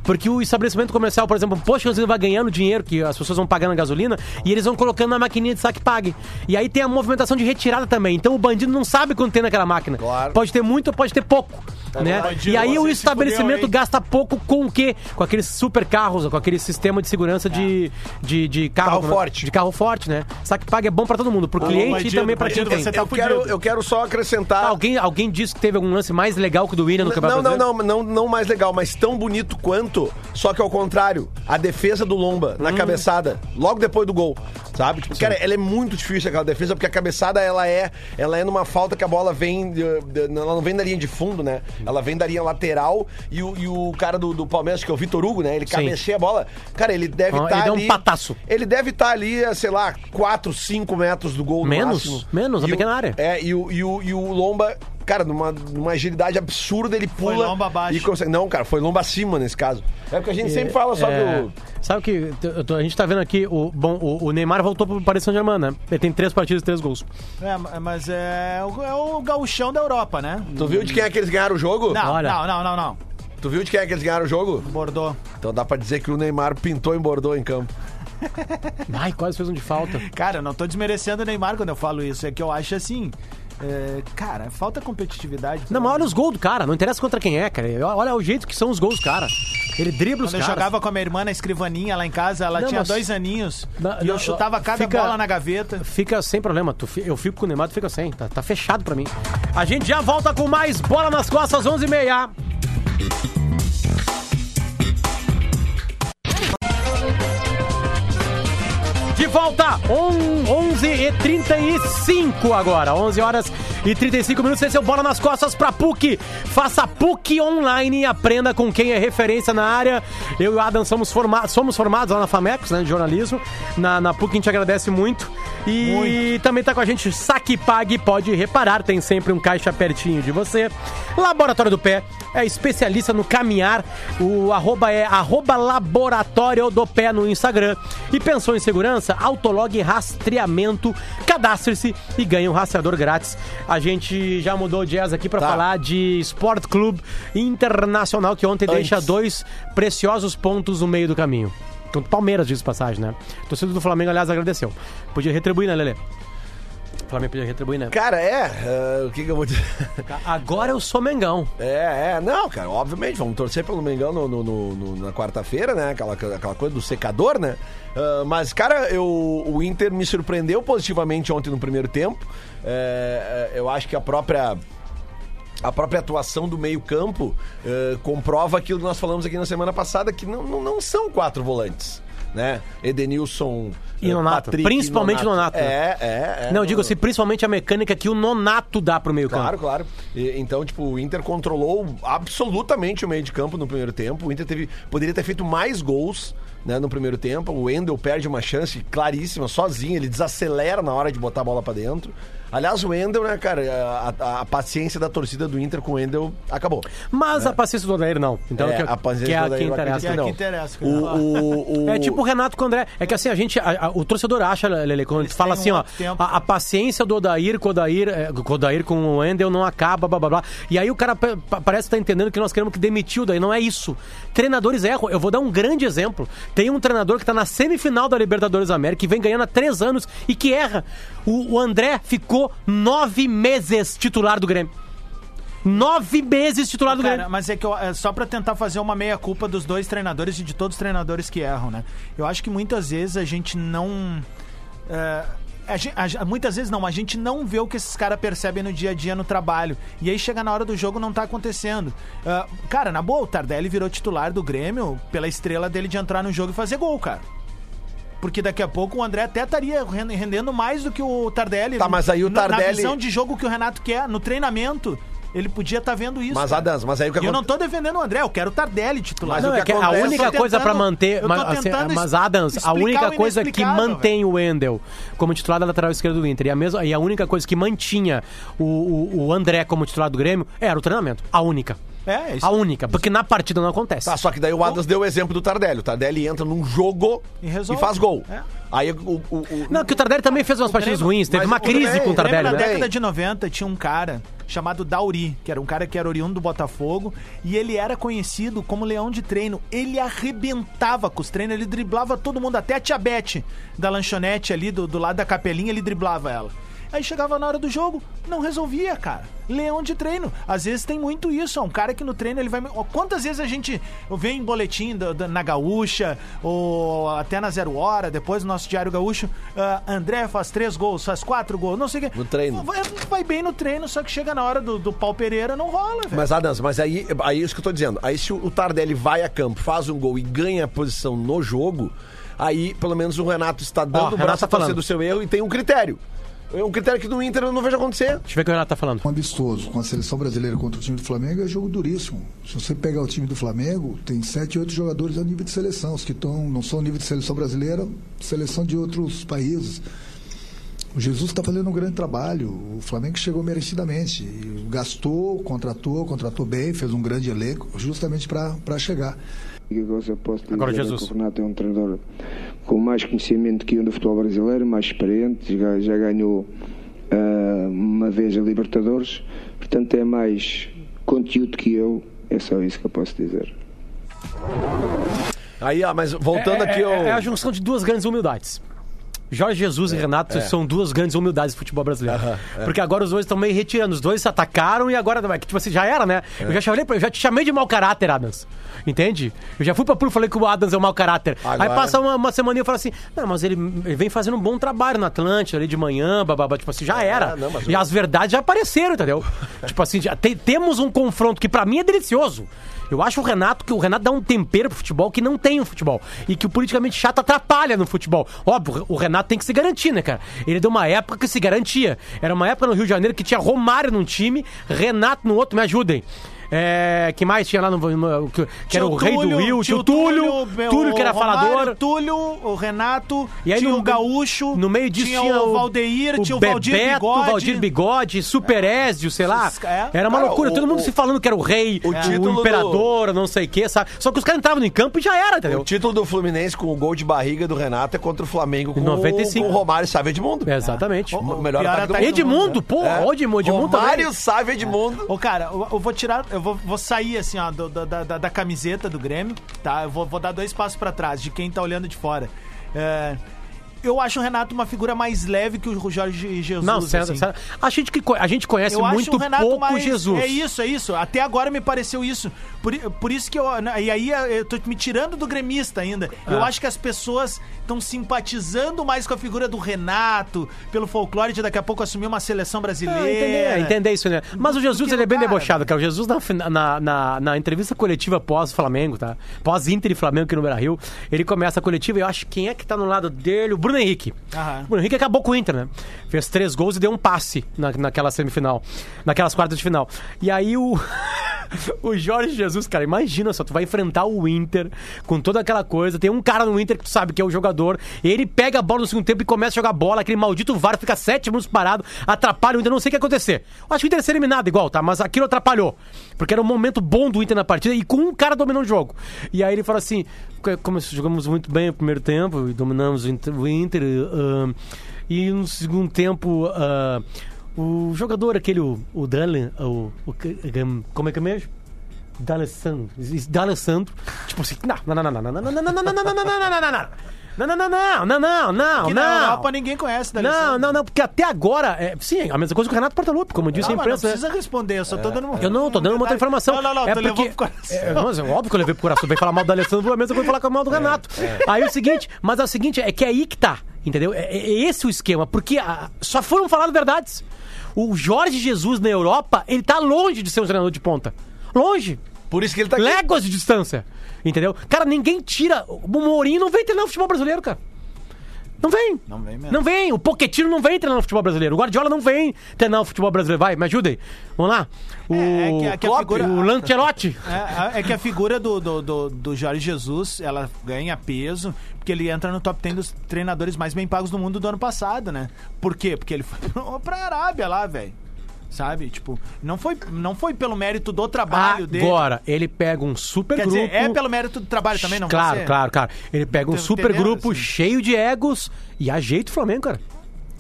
Porque o estabelecimento comercial, por exemplo, o posto de gasolina vai ganhando dinheiro que as pessoas vão pagando a gasolina e eles vão colocando na maquininha de saque e pague. E aí tem a movimentação de retirada também. Então o bandido não sabe quanto tem naquela máquina. Claro. Pode ter muito ou pode ter pouco. né? bandido, E aí o estabelecimento fudeu, gasta pouco com o quê? Com aqueles super carros, com aquele sistema de segurança de, de, de carro, Carro é? forte. De carro forte, né? Saque e pague é bom pra todo mundo, pro cliente e bandido, também pra quem tem. você tá Eu quero, eu quero só acrescentar. Alguém, alguém disse que teve algum lance mais legal que o do William no Campeonato Não, não, não, não, não mais legal, mas tão bonito quanto, só que ao contrário, a defesa do Lomba Hum. na cabeçada, logo depois do gol, sabe? Tipo, cara, ela é muito difícil aquela defesa, porque a cabeçada ela é, ela é numa falta que a bola vem, ela não vem da linha de fundo, né? Ela vem da linha lateral e o, e o cara do, do Palmeiras, que é o Vitor Hugo, né? Ele cabeceia a bola, cara, ele deve Ah, estar ele dá um ali... pataço. Ele deve estar ali, sei lá, 4, 5 metros do gol no Menos? máximo. Menos, na E o- pequena área. É, e o, e o, e o Lomba, cara, numa, numa agilidade absurda, ele Foi pula. lomba abaixo. E consegue... Não, cara, foi lomba acima nesse caso. É porque a gente sempre fala só É, do. Sabe que a gente tá vendo aqui, o, bom, o, o Neymar voltou pro Paris Saint-Germain, né? Ele tem três partidas e três gols. É, mas é, o- é o gauchão da Europa, né? Tu viu de quem é que eles ganharam o jogo? Não, Olha. não, não, não, não. Tu viu de quem é que eles ganharam o jogo? Bordeaux. Então dá pra dizer que o Neymar pintou em Bordeaux em campo. Ai, quase fez um de falta. Cara, eu não tô desmerecendo o Neymar quando eu falo isso. É que eu acho assim. É, cara, falta competitividade. Não, mas olha os gols do cara, não interessa contra quem é, cara. Olha o jeito que são os gols do cara. Ele dribla os Quando eu caras. jogava com a minha irmã na escrivaninha lá em casa, ela Não, tinha mas- dois aninhos. Não, e eu chutava cada fica- bola na gaveta. Fica sem problema. Tu eu fico com o Neymar, tu fica sem. Tá, tá fechado pra mim. A gente já volta com mais bola nas costas, 11h30. De volta, on, 11 e 35 agora. 11 horas e 35 minutos. Esse é o Bola nas Costas pra PUC. Faça PUC online e aprenda com quem é referência na área. Eu e o Adam somos, forma somos formados lá na FAMECOS, né, de jornalismo. Na, na PUC a gente agradece muito. E também tá com a gente Saque Pague, pode reparar, tem sempre um caixa pertinho de você. Laboratório do Pé é especialista no caminhar. O arroba é arroba Laboratório do Pé no Instagram. E pensou em segurança? Autolog Rastreamento. Cadastre-se e ganhe um rastreador grátis. A gente já mudou o jazz aqui pra Tá. falar de Sport Clube Internacional, que ontem Antes. deixa dois preciosos pontos no meio do caminho. Contra o Palmeiras, diz passagem, né? O torcedor do Flamengo, aliás, agradeceu. Podia retribuir, né, Lelê? Retribuir, né? Cara, é. eh, o que, que eu vou dizer? Agora eu sou Mengão. É, é, não, cara, obviamente, vamos torcer pelo Mengão no, no- no- na quarta-feira, né? Aquela, aquela coisa do secador, né? Ah, mas, cara, eu, o Inter me surpreendeu positivamente ontem no primeiro tempo. É, eu acho que a própria. A própria atuação do meio-campo eh, comprova aquilo que nós falamos aqui na semana passada, que não, não, não são quatro volantes. Né? Edenilson. E eh, Nonato, principalmente Nonato, né? É, é, é. não, digo assim, principalmente a mecânica que o Nonato dá pro meio Claro, campo. claro. E, então, tipo, o Inter controlou absolutamente o meio de campo no primeiro tempo. O Inter teve, poderia ter feito mais gols né, no primeiro tempo. O Wendel perde uma chance claríssima, sozinho. Ele desacelera na hora de botar a bola pra dentro. Aliás, o Wendel, né, cara, a, a- a paciência da torcida do Inter com o Wendel acabou. Mas a paciência do Odair não. Então, É, que, a paciência que é do a Odair que interessa. É a que interessa. O, o, o- É tipo o Renato com o André. É que assim, a gente. a- a- o torcedor acha, Lele, quando Eles tu fala assim, um ó, a, a paciência do Odair com o Odair, é, com o Odair com o Wendel não acaba, blá blá blá. E aí o cara pa- pa- parece estar entendendo que nós queremos que demitir o Odair. Não é isso. Treinadores erram. Eu vou dar um grande exemplo. Tem um treinador que tá na semifinal da Libertadores da América, que vem ganhando há três anos e que erra. O, o André ficou nove meses titular do Grêmio. Nove meses titular do Cara, Grêmio. mas é que eu- é só pra tentar fazer uma meia-culpa dos dois treinadores e de todos os treinadores que erram, né? Eu acho que muitas vezes a gente não. é, a gen- a muitas vezes não, a gente não vê o que esses caras percebem no dia a dia no trabalho. E aí chega na hora do jogo não tá acontecendo. É, cara, na boa, o Tardelli virou titular do Grêmio pela estrela dele de entrar no jogo e fazer gol, cara. Porque daqui a pouco o André até estaria ren- rendendo mais do que o Tardelli. Tá, mas aí o Na- Na Tardelli- visão de jogo que o Renato quer, no treinamento, ele podia estar vendo isso. Mas. Adams, mas aí o que E eu não acontece- tô defendendo o André, eu quero o Tardelli titular. Mas Não, o que é que a acontece- única Eu tô coisa pra tentando- manter. Mas, assim, tentando mas Adams, a única coisa que mantém o Wendel como titular da lateral esquerda do Inter e a, mesma, e a única coisa que mantinha o, o, o André como titular do Grêmio era o treinamento. A única. É, é isso. A única. Porque na partida não acontece. Tá, só que daí o Adams deu o exemplo do Tardelli. O Tardelli entra num jogo E e, faz gol. É. Aí o, o- o- Não, que o Tardelli também fez umas partidas Grêmio- ruins. Teve uma crise Grêmio- com o Tardelli, na né? Bem. década de 90 tinha um cara chamado Dauri, que era um cara que era oriundo do Botafogo, e ele era conhecido como leão de treino. Ele arrebentava com os treinos, ele driblava todo mundo, até a tia Beth da lanchonete ali do, do lado da capelinha, ele driblava ela. Aí chegava na hora do jogo, não resolvia, cara. Leão de treino. Às vezes tem muito isso. É um cara que no treino ele vai. Quantas vezes a gente vê em boletim da- da- na Gaúcha, ou até na Zero Hora, depois do nosso Diário Gaúcho, ah, André faz três gols, faz quatro gols, não sei o quê. No treino. Vai, vai bem no treino, só que chega na hora do, do pau Pereira, não rola, velho. Mas, Adams, mas aí, aí é isso que eu tô dizendo. Aí se o Tardelli vai a campo, faz um gol e ganha a posição no jogo, aí pelo menos o Renato está dando o Renato braço a torcer do seu erro e tem um critério. É um critério que no Inter eu não vejo acontecer. Deixa eu ver o que o Renato tá falando. Um amistoso com a seleção brasileira contra o time do Flamengo é jogo duríssimo. Se você pegar o time do Flamengo, tem sete, oito jogadores a nível de seleção. Os que estão, não são nível de seleção brasileira, seleção de outros países. O Jesus está fazendo um grande trabalho. O Flamengo chegou merecidamente. Gastou, contratou, contratou bem, fez um grande elenco, justamente para chegar. Agora, é Jesus. o Renato é um treinador com mais conhecimento que eu no futebol brasileiro, mais experiente, já, já ganhou ah, uma vez a Libertadores, portanto é mais conteúdo que eu, é só isso que eu posso dizer. Aí, ó, mas voltando é, aqui, é, eu... é a junção de duas grandes humildades. Jorge Jesus e Renato são duas grandes humildades do futebol brasileiro. Aham, Porque agora os dois estão meio retirando. Os dois se atacaram e agora. é que, Tipo assim, já era, né? Eu, já chamei, eu já te chamei de mau caráter, Adams. Entende? Eu já fui pra Puro e falei que o Adams é um mau caráter. Aí Agora- passa uma, uma semana e eu falo assim: não, mas ele, ele vem fazendo um bom trabalho na Atlântica ali de manhã, bababá. Tipo assim, já era. não, mas e as verdades já apareceram, entendeu? tipo assim, já te- temos um confronto que pra mim é delicioso. Eu acho o Renato que o Renato dá um tempero pro futebol que não tem no futebol. E que o politicamente chato atrapalha no futebol. Óbvio, o Renato tem que se garantir, né, cara? Ele deu uma época que se garantia. Era uma época no Rio de Janeiro que tinha Romário num time, Renato no outro, me ajudem. É, que mais tinha lá no. no- que, que era o rei do Rio, tinha o Túlio, meu, Túlio que era o Romário, falador. Túlio, o Renato, E aí tinha no- o Gaúcho, No meio disso tinha, tinha, o Valdeir, tinha o Valdir Bebeto, Bigode. Valdir Bigode, Super Ézio, sei lá. É. Era uma Cara, loucura, o- todo mundo o- se falando que era o rei, o, o imperador, não sei o que, sabe? Só que os caras entravam em campo e já era, entendeu? O título do Fluminense com o gol de barriga do Renato é contra o Flamengo com, 95. com o Romário Sávio Edmundo. Exatamente. O- o melhor ataque do. Edmundo, pô, É. o Edmundo, Edmundo. Romário Sávio Edmundo. Ô, cara, eu vou tirar, eu vou, vou sair assim, ó, do- da, da, da camiseta do Grêmio, tá? Eu vou, vou dar dois passos pra trás, de quem tá olhando de fora. É, eu acho o Renato uma figura mais leve que o Jorge Jesus. Não, assim. sério, sério. A gente, que, a gente conhece Eu acho muito pouco mais... Jesus. É isso, é isso. Até agora me pareceu isso. Por, por isso que eu. E aí eu tô me tirando do gremista ainda. Eu Ah. acho que as pessoas estão simpatizando mais com a figura do Renato, pelo folclore de daqui a pouco assumir uma seleção brasileira. Ah, entender, entender isso, né? Mas o Jesus, Porque, ele é bem cara, debochado, cara. O Jesus, na, na, na, na entrevista coletiva pós-Flamengo, tá? Pós-Inter e Flamengo aqui no Beira-Rio, ele começa a coletiva e eu acho que quem é que tá no lado dele? O Bruno Henrique. Aham. O Bruno Henrique acabou com o Inter, né? Fez três gols e deu um passe na, naquela semifinal, naquelas quartas de final. E aí o... O Jorge Jesus, cara, imagina só, tu vai enfrentar o Inter com toda aquela coisa. Tem um cara no Inter que tu sabe que é o jogador. Ele pega a bola no segundo tempo e começa a jogar bola. Aquele maldito VAR fica sete minutos parado, atrapalha o Inter. Não sei o que acontecer. Acho que o Inter ser eliminado igual, tá? Mas aquilo atrapalhou. Porque era um momento bom do Inter na partida e com um cara dominando o jogo. E aí ele fala assim: como jogamos muito bem o primeiro tempo e dominamos o Inter. ah, e no segundo tempo. ah, o jogador, aquele, o, o Dalen, o, o, como é que é mesmo? D'Alessandro. D'Alessandro. Tipo assim, não, não, não, não, não, não, não, não, não, não, não, não, não, não, não, não, não. Não, não, não, não, não, não, não, na não. Europa ninguém conhece, Não, D'Alessandro. não, não, porque até agora, é, sim, a mesma coisa que o Renato Portaluppi, como disse Não, a não imprensa. né? precisa responder, eu só tô dando uma... Eu não, tô dando uma outra informação. Não, não, não, é tu porque, levou pro coração. É, mas é óbvio que eu levei pro coração. Vem falar mal do Alessandro, a mesma coisa falar mal do Renato. Aí é o seguinte, mas é o seguinte, é que é aí que tá, entendeu? É, é esse o esquema, porque ah, só foram falar verdades. O Jorge Jesus na Europa, ele tá longe de ser um treinador de ponta. Longe. Por isso que ele tá aqui. Léguas de distância. Entendeu? Cara, ninguém tira. O Mourinho não vem treinar o futebol brasileiro, cara. Não vem. Não vem mesmo. Não vem. O Poquetino não vem treinar o futebol brasileiro. O Guardiola não vem treinar o futebol brasileiro. Vai, me ajudem. Vamos lá. O, É, é que- é que Klopp, figura- o Lancelotti. É, é que a figura do, do, do, do Jorge Jesus, ela ganha peso, porque ele entra no top 10 dos treinadores mais bem pagos do mundo do ano passado, né? Por quê? Porque ele foi pra Arábia lá, velho. Sabe? Tipo, não foi, não foi pelo mérito do trabalho dele. Agora, ele pega um super Quer grupo. dizer, é pelo mérito do trabalho também, não Claro, você? claro, claro. Ele pega um super entendendo, grupo assim? cheio de egos e ajeita o Flamengo, cara.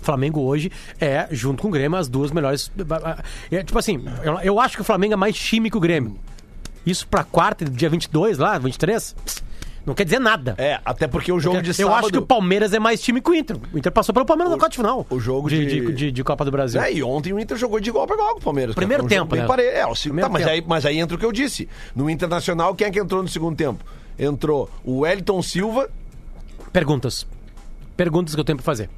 Flamengo hoje é, junto com o Grêmio, as duas melhores. É, tipo assim, eu, eu acho que o Flamengo é mais time que o Grêmio. Isso pra quarta, dia 22 lá, 23, não quer dizer nada. É, até porque o jogo de eu sábado... acho que o Palmeiras é mais time que o Inter. O Inter passou pelo Palmeiras na quarta de final. o jogo de, de- de, de- Copa do Brasil. É, e ontem o Inter jogou de igual pra igual com o Palmeiras. cara. Primeiro um tempo, né? parelho. É, o segundo, tá, mas, aí, mas aí entra o que eu disse. No Internacional, quem é que entrou no segundo tempo? Entrou o Wellington Silva, Perguntas. Perguntas que eu tenho pra fazer.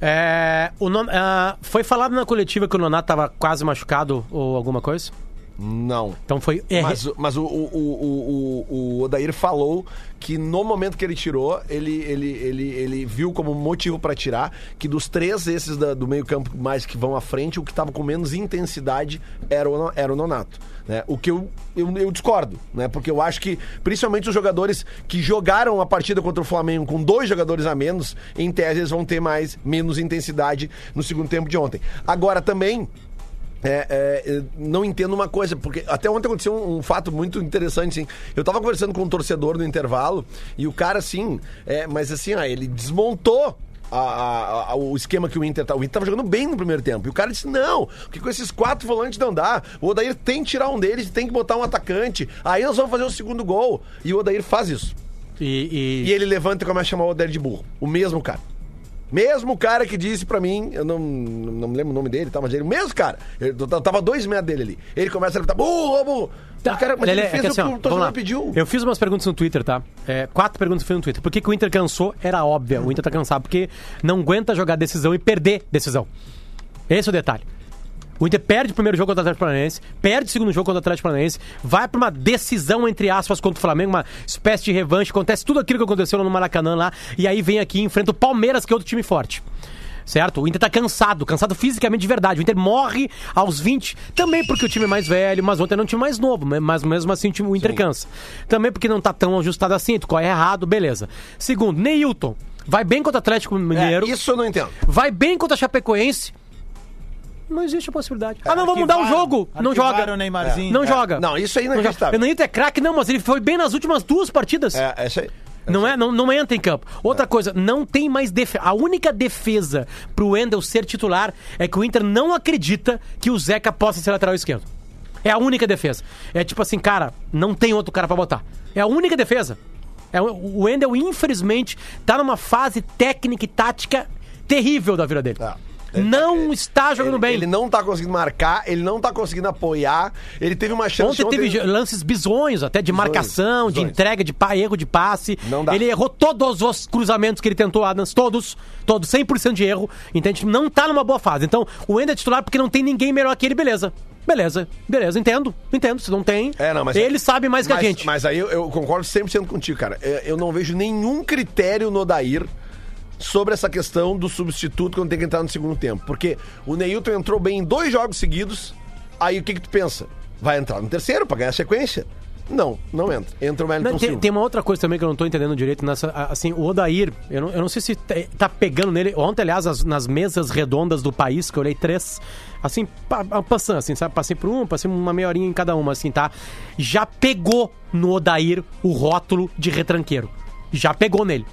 É, o Non- ah, foi falado na coletiva que o Nonato tava quase machucado ou alguma coisa? Não. Então foi. é, Mas, o- mas o, o, o, o, o Odair falou que no momento que ele tirou, ele, ele, ele, ele viu como motivo pra tirar que dos três esses da- do meio-campo mais que vão à frente, o que tava com menos intensidade era o, era o Nonato. Né? O que eu, eu, eu discordo, né? Porque eu acho que, principalmente os jogadores que jogaram a partida contra o Flamengo com dois jogadores a menos, em tese eles vão ter mais, menos intensidade no segundo tempo de ontem. Agora também. É, é, não entendo uma coisa, porque até ontem aconteceu um, um fato muito interessante, assim. Eu tava conversando com um torcedor no intervalo e o cara, assim, é, mas assim, ó, ele desmontou. a- a- a- o esquema que o Inter tá. O Inter tava jogando bem no primeiro tempo. E o cara disse: não, porque com esses quatro volantes não dá. O Odair tem que tirar um deles, tem que botar um atacante. Aí nós vamos fazer o segundo gol. E o Odair faz isso. E, E ele levanta e começa a chamar o Odair de burro. O mesmo cara. Mesmo cara que disse pra mim, eu não, não me lembro o nome dele, tá, mas ele, o mesmo cara, eu tava dois metros dele ali. Ele começa a gritar, burro, burro. Tá, cara, mas Lelê, ele é fez que o assim, que ó, o torcedor lá. pediu. Eu fiz umas perguntas no Twitter, tá? É, quatro perguntas que eu fiz no Twitter. Por que, que o Inter cansou? Era óbvio. O Inter tá cansado porque não aguenta jogar decisão e perder decisão. Esse é o detalhe. O Inter perde o primeiro jogo contra o Atlético Paranaense, perde o segundo jogo contra o Atlético Paranaense, vai pra uma decisão, entre aspas, contra o Flamengo, uma espécie de revanche, acontece tudo aquilo que aconteceu lá no Maracanã lá, e aí vem aqui e enfrenta o Palmeiras, que é outro time forte. Certo? O Inter tá cansado, cansado fisicamente de verdade. O Inter morre aos 20, também porque o time é mais velho, mas ontem era um time mais novo, mas mesmo assim o, time, o Inter cansa. Também porque não tá tão ajustado assim, tu corre errado, beleza. Segundo, Neilton, vai bem contra o Atlético Mineiro, É, isso eu não entendo. vai bem contra a Chapecoense. Não existe a possibilidade. Ah, não, vamos mudar o jogo. Não joga. o Neymarzinho. Não É. joga. Não, isso aí não é não joga. O Neilton é craque, não, mas ele foi bem nas últimas duas partidas. É, é isso aí. Não é, não, não entra em campo. Outra coisa, não tem mais defesa. A única defesa pro Wendel ser titular é que o Inter não acredita que o Zeca possa ser lateral esquerdo. É a única defesa. É tipo assim, cara, não tem outro cara pra botar. É a única defesa. É, o o Wendel, infelizmente, tá numa fase técnica e tática terrível da vida dele. É. Não está jogando Ele, bem. ele não tá conseguindo marcar, ele não tá conseguindo apoiar. Ele teve uma chance Ontem teve lances bizonhos, até de marcação, de bizonhos. entrega, de pa, erro de passe. Não dá. Ele errou todos os cruzamentos que ele tentou, Adams, todos, todos, 100% de erro. Entende? Não tá numa boa fase. Então, o Wender é titular porque não tem ninguém melhor que ele, beleza. Beleza, beleza, entendo, entendo. Se não tem, É, não, mas ele sabe mais que mas, a gente. Mas aí eu, eu concordo 100% contigo, cara. É, Eu não vejo nenhum critério no Odair sobre essa questão do substituto quando tem que entrar no segundo tempo. Porque o Neilton entrou bem em dois jogos seguidos, aí o que que tu pensa? Vai entrar no terceiro pra ganhar sequência? Não, não entra. Entra o Wellington Não, tem, tem uma outra coisa também que eu não tô entendendo direito nessa. a- Assim, o Odair, eu não, eu não sei se tá- pegando nele. Ontem, aliás, as- nas mesas redondas do país, que eu olhei três, assim, pa- pa- passando, assim, sabe? Passei por um, passei uma meia horinha em cada uma, assim, tá? Já pegou no Odair o rótulo de retranqueiro. Já pegou nele.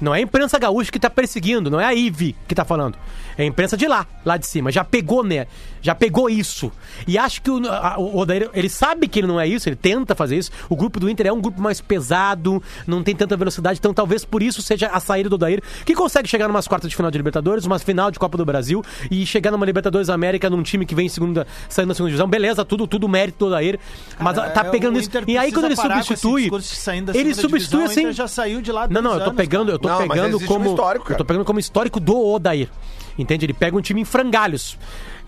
Não é a imprensa gaúcha que tá perseguindo, não é a IVE que tá falando. É a imprensa de lá, lá de cima. Já pegou, né? Já pegou isso. E acho que o, a- o Odair, ele sabe que ele não é isso, ele tenta fazer isso. O grupo do Inter é um grupo mais pesado, não tem tanta velocidade, então talvez por isso seja a saída do Odair, que consegue chegar numas quartas de final de Libertadores, uma final de Copa do Brasil e chegar numa Libertadores América num time que vem em segunda, saindo na segunda divisão. Beleza, tudo, tudo mérito do Odair, mas Cara, tá é, pegando isso. E aí quando ele substitui, ele substitui divisão, o assim. Já saiu de lá Não, não, eu tô pegando, eu tô Não, mas pegando existe um como histórico, eu tô pegando como histórico do Odair. Entende? Ele pega um time em frangalhos.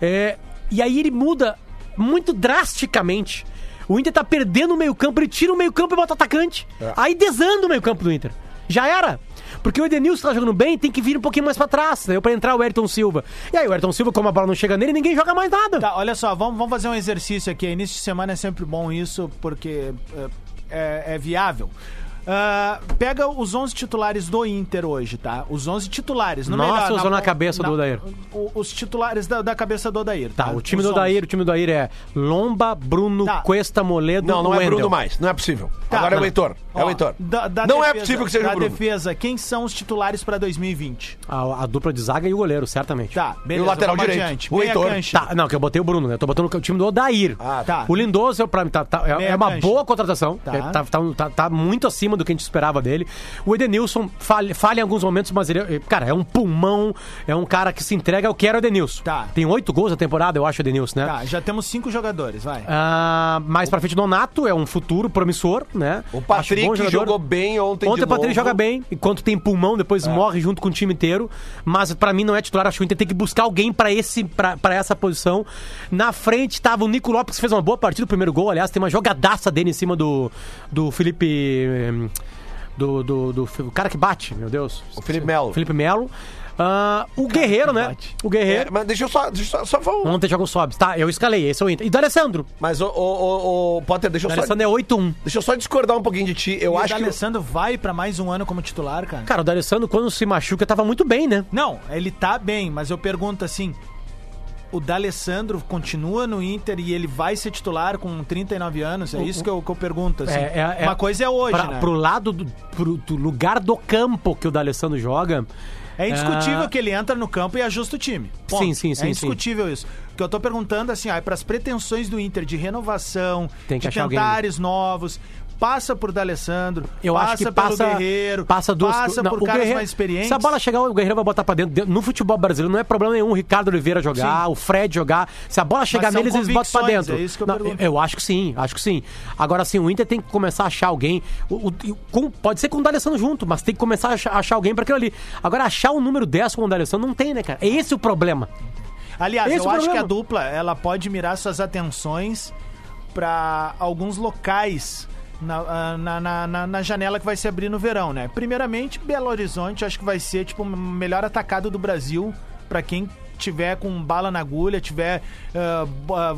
É, e aí ele muda muito drasticamente. O Inter tá perdendo o meio-campo, ele tira o meio-campo e bota o atacante. É. Aí desanda o meio-campo do Inter. Já era. Porque o Edenilson tá jogando bem, tem que vir um pouquinho mais pra trás, né? Pra entrar o Ayrton Silva. E aí o Ayrton Silva, como a bola não chega nele, ninguém joga mais nada. Tá, olha só, vamos, vamos fazer um exercício aqui. Início de semana é sempre bom isso, porque é, é- é viável. Ah, pega os 11 titulares do Inter hoje, tá? Os 11 titulares. No Nossa, melhor, usou na cabeça do Odair. Os titulares da, da cabeça do Odair. Tá, o time Os do 11. Odair, o time do Odair é Lomba, Bruno, Tá. Cuesta, Moledo, Não, não é Wendel. Bruno mais. Não é possível. Tá, Agora é não. o Heitor. É o Heitor. da- da não é defesa- possível que seja da o Bruno. defesa, quem são os titulares pra 2020? A, a dupla de zaga e o goleiro, certamente. Tá, beleza. E o lateral direito? adiante. O Heitor. Tá, não, que eu botei o Bruno, né? Eu tô botando o time do Odair. Ah, Tá. O Lindoso, pra mim, tá, tá- é, é uma cancha. boa contratação. Tá. É, Tá, tá, tá- tá muito acima do que a gente esperava dele. O Edenilson falha, falha em alguns momentos, mas ele, é- cara, é um pulmão, é um cara que se entrega. Eu quero o Edenilson. Tá. Tem oito gols na temporada, eu acho, o Edenilson, né? Tá, já temos cinco jogadores, vai. Ah, mais pra frente, Donato é um futuro promissor, né? O Patrick bom jogador. jogou bem ontem Ontem o Patrick joga bem, enquanto tem pulmão, depois morre junto com o time inteiro. Mas pra mim não é titular, acho que o Inter tem que buscar alguém pra esse pra essa posição. Na frente tava o Nico Lopes, que fez uma boa partida, o primeiro gol, aliás, tem uma jogadaça dele em cima do, do Felipe. eh, Do, do, do, o cara que bate, meu Deus. O Felipe Melo. Felipe Melo. Ah, o Guerreiro, né? bate. O Guerreiro. É, mas deixa eu só, deixa eu só, só falar. um- Ontem jogou Sobs. Tá, eu escalei, esse é o Inter. E do Alessandro. Mas, ô, ô, ô, ô, Potter, deixa O eu, só, Alessandro é 8-1. deixa eu só discordar um pouquinho de ti. Eu E acho o que. D'Alessandro vai pra mais um ano como titular, cara? Cara, o D'Alessandro, quando se machuca, tava muito bem, né? Não, ele tá bem, mas eu pergunto assim: o D'Alessandro continua no Inter e ele vai ser titular com 39 anos? É isso que eu, que eu pergunto. Assim. É, é- é- Uma coisa é hoje, pra- né? Pro lado do, pro- do lugar do campo que o D'Alessandro joga. É indiscutível Ah. que ele entra no campo e ajusta o time. Sim, sim, sim, É indiscutível isso. O que eu tô perguntando assim, ah, para as pretensões do Inter de renovação, Tem que de achar alguém. tentar ares novos, passa por D'Alessandro, Eu passa acho que pelo passa, Guerreiro, passa duas passa não, por caras Guerreiro- mais experientes. Se a bola chegar, o Guerreiro vai botar pra dentro. No futebol brasileiro não é problema nenhum o Ricardo Oliveira jogar, o Fred jogar. Se a bola chegar neles, eles botam pra dentro. é isso que eu Não, eu acho que sim, acho que sim. Agora sim, o Inter tem que começar a achar alguém. o- o- com- pode ser com o D'Alessandro junto, mas tem que começar a achar, achar alguém pra aquilo ali. Agora, achar o número 10 com o D'Alessandro não tem, né, cara? É esse o problema. Aliás, Esse eu é o acho que a dupla ela pode mirar suas atenções para alguns locais na, ah, na, na, na- na janela que vai se abrir no verão, né? Primeiramente, Belo Horizonte, acho que vai ser tipo o melhor atacado do Brasil para quem tiver com bala na agulha, tiver ah,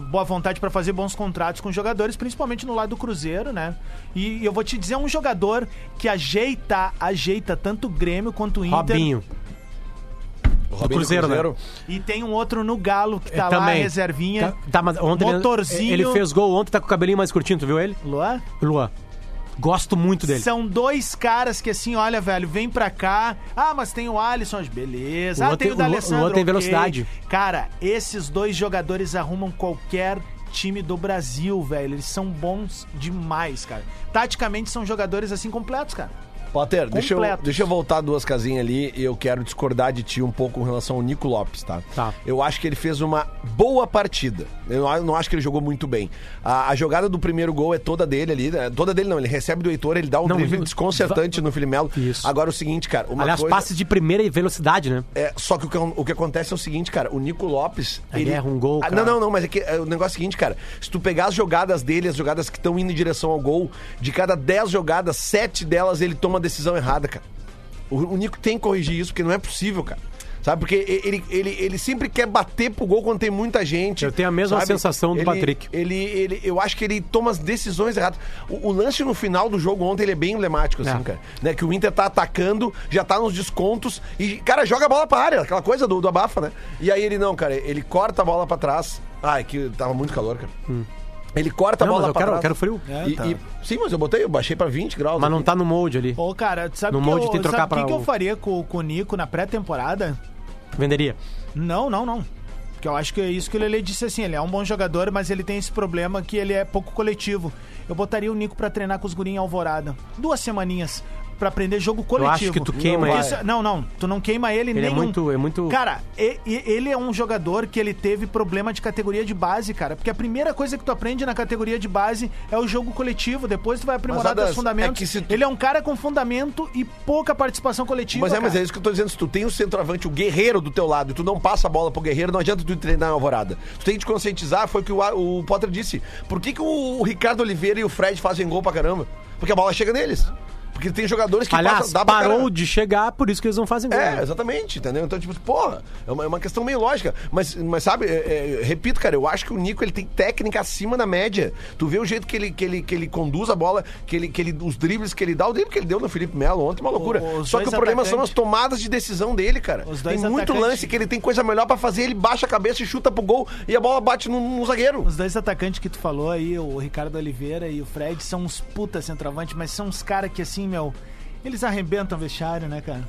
boa, vontade para fazer bons contratos com jogadores, principalmente no lado do Cruzeiro, né? E eu vou te dizer um jogador que ajeita, ajeita tanto o Grêmio quanto o Inter. Robinho. O Robinho Cruzeiro, né? E tem um outro no Galo que tá É, lá, reservinha. Tá, tá, mas ontem ele- Motorzinho. ele, fez gol ontem, tá com o cabelinho mais curtinho, tu viu ele? Luan? Luan. Gosto muito dele. São dois caras que assim, olha, velho, vem pra cá. Ah, mas tem o Alisson, beleza. O ah, tem tem- o D'Alessandro. o Luan tem velocidade. Cara, esses dois jogadores arrumam qualquer time do Brasil, velho. Eles são bons demais, cara. Taticamente são jogadores assim completos, cara. Potter, deixa eu, deixa eu voltar duas casinhas ali e eu quero discordar de ti um pouco com relação ao Nico Lopes, tá? Tá. Eu acho que ele fez uma boa partida. Eu não- acho que ele jogou muito bem. A, a jogada do primeiro gol é toda dele ali. né? Toda dele não, ele recebe do Heitor, ele dá um Não, drible desconcertante no Felipe Melo. Isso. Agora o seguinte, cara, uma Aliás, coisa... passes de primeira velocidade, né? É, só que o que, o que acontece é o seguinte, cara, o Nico Lopes. Ele erra um gol, Ah, cara. não, não, não, mas é que é, o negócio é o seguinte, cara. Se tu pegar as jogadas dele, as jogadas que estão indo em direção ao gol, de cada 10 jogadas, 7 delas ele toma decisão errada, cara. O, o Nico tem que corrigir isso, porque não é possível, cara. Sabe, porque ele, ele, ele sempre quer bater pro gol quando tem muita gente. Eu tenho a mesma sabe? sensação do Ele- Patrick. Ele, ele, eu acho que ele toma as decisões erradas. O, o lance no final do jogo ontem ele é bem emblemático, assim, É. cara. Né? Que o Inter tá atacando, já tá nos descontos e, cara, joga a bola pra área, aquela coisa do, do abafa, né? E aí ele não, cara, ele corta a bola pra trás. Ai, que tava muito calor, cara. Ele corta a Não, bola mas eu pra quero, trás. eu quero frio. É, E- tá. e- sim, mas eu botei, eu baixei pra 20 graus. Mas não aqui. tá no molde ali. Pô, cara, sabe No que molde eu, tem que trocar sabe o que, pra que o- eu faria com, com o Nico na pré-temporada? Venderia. Não, não, não. Porque eu acho que é isso que o Lele disse assim, ele é um bom jogador, mas ele tem esse problema que ele é pouco coletivo. Eu botaria o Nico pra treinar com os gurinhos em Alvorada. Duas semaninhas pra aprender jogo coletivo. acho que tu queima ele. isso- Não, não, tu não queima ele, Ele é nenhum. muito- é muito- Cara, e- e- ele é um jogador que ele teve problema de categoria de base, cara. Porque a primeira coisa que tu aprende na categoria de base é o jogo coletivo. Depois tu vai aprimorar Mas, Adams, teus fundamentos. é que se tu- Ele é um cara com fundamento e pouca participação coletiva, Mas é, mas cara. é isso que eu tô dizendo. Se tu tem o centroavante, o guerreiro do teu lado, e tu não passa a bola pro guerreiro, não adianta tu treinar em alvorada. Tu tem que te conscientizar, foi o que o, o Potter disse. Por que, que o, o Ricardo Oliveira e o Fred fazem gol pra caramba? Porque a bola chega neles. Porque tem jogadores que Aliás, passam, dá pra parou de chegar, por isso que eles não fazem gol. É, né? exatamente, entendeu? Então, tipo, porra, é uma, é uma questão meio lógica. Mas, mas sabe, é, é, repito, cara, eu acho que o Nico ele tem técnica acima da média. Tu vê o jeito que ele, que ele, que ele conduz a bola, que ele, que ele, os dribles que ele dá, o drible que ele deu no Felipe Melo ontem, uma loucura. os Só que o problema são as tomadas de decisão dele, cara. Tem muito atacantes- lance que ele tem coisa melhor pra fazer, ele baixa a cabeça e chuta pro gol e a bola bate no, no zagueiro. Os dois atacantes que tu falou aí, o Ricardo Oliveira e o Fred, são uns puta centroavante, mas são uns caras que assim, meu, eles arrebentam o vestiário, né, cara?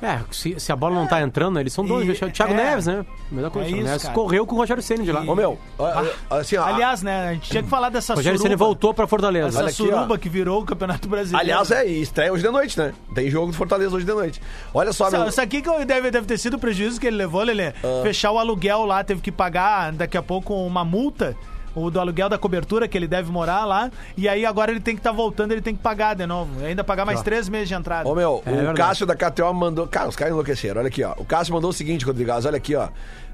É, se, se a bola não tá entrando, eles são dois. E- deixa- Thiago é. Neves, né? Melhor coisa. É o Thiago isso, Neves cara. correu com o Rogério Ceni de lá. Ô, meu, ó, ó, assim, ó, Aliás, né, a gente tinha que falar dessa o Rogério Ceni suruba, voltou pra Fortaleza. essa Olha aqui, suruba ó. que virou o Campeonato Brasileiro. aliás, é, e estreia hoje de noite, né? Tem jogo do Fortaleza hoje de noite. Olha só, meu. Sabe, Isso aqui que deve, deve ter sido o prejuízo que ele levou, Lelê. Ah. Fechar o aluguel lá, teve que pagar daqui a pouco uma multa. O do aluguel da cobertura que ele deve morar lá. E aí agora ele tem que estar voltando, ele tem que pagar de novo. Ainda pagar mais três meses de entrada. Ô meu, É o verdade. Cássio da KTO mandou. Cara, os caras enlouqueceram. Olha aqui, ó. O Cássio mandou o seguinte, Rodrigaz, olha aqui, ó.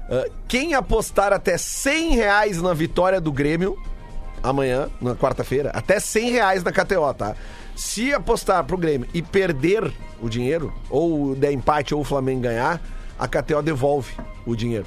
Ah, quem apostar até 100 reais na vitória do Grêmio, amanhã, na quarta-feira, até 100 reais na KTO, tá? Se apostar pro Grêmio e perder o dinheiro, ou der empate ou o Flamengo ganhar, a KTO devolve o dinheiro.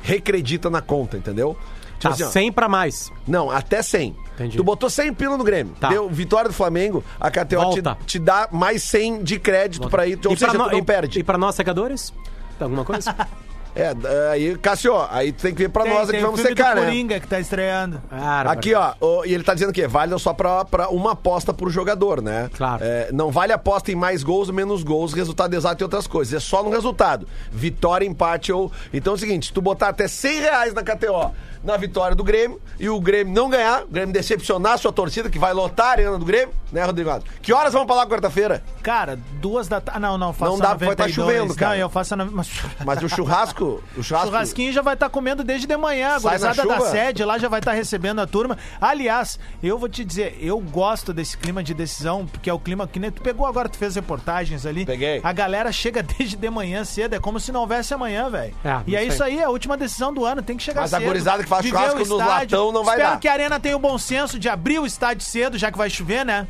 Recredita na conta, entendeu? Tipo Tá assim, ó, 100 pra mais. não, até 100. Entendi. Tu botou 100 pila no Grêmio. Tá. Deu vitória do Flamengo, a KTO te, Volta. te dá mais 100 de crédito pra ir. Ou E pra seja, no- tu não e- perde. E pra nós, secadores? Alguma coisa? É, aí, Cássio, aí tu tem que vir pra Tem, nós aqui, o vamos secar, né? Coringa que tá estreando. Aqui, ó, e ele tá dizendo que válido só pra, pra uma aposta por jogador, né? Claro. É, não vale aposta em mais gols menos gols, resultado exato e outras coisas. É só no resultado. Vitória, empate ou. Então é o seguinte: se tu botar até 100 reais na KTO na vitória do Grêmio e o Grêmio não ganhar, o Grêmio decepcionar a sua torcida, que vai lotar a arena do Grêmio, né, Rodrigo? Que horas vamos pra lá quarta-feira? Cara, duas da tarde. Não, não, faço Não dá, a vai tá 92. chovendo, cara. Não, eu faço Mas... Mas o churrasco. O churrasco. Churrasquinho já vai estar comendo desde de manhã. A gurizada da sede lá já vai estar recebendo a turma. Aliás, eu vou te dizer, eu gosto desse clima de decisão, porque é o clima que nem tu pegou agora, tu fez reportagens ali. Peguei. A galera chega desde de manhã cedo, é como se não houvesse amanhã, velho. É, e é isso isso aí, é a última decisão do ano, tem que chegar Mas a cedo. gurizada que faz churrasco estádio. latão não vai Espero dar. que a Arena tenha o bom senso de abrir o estádio cedo, já que vai chover, né?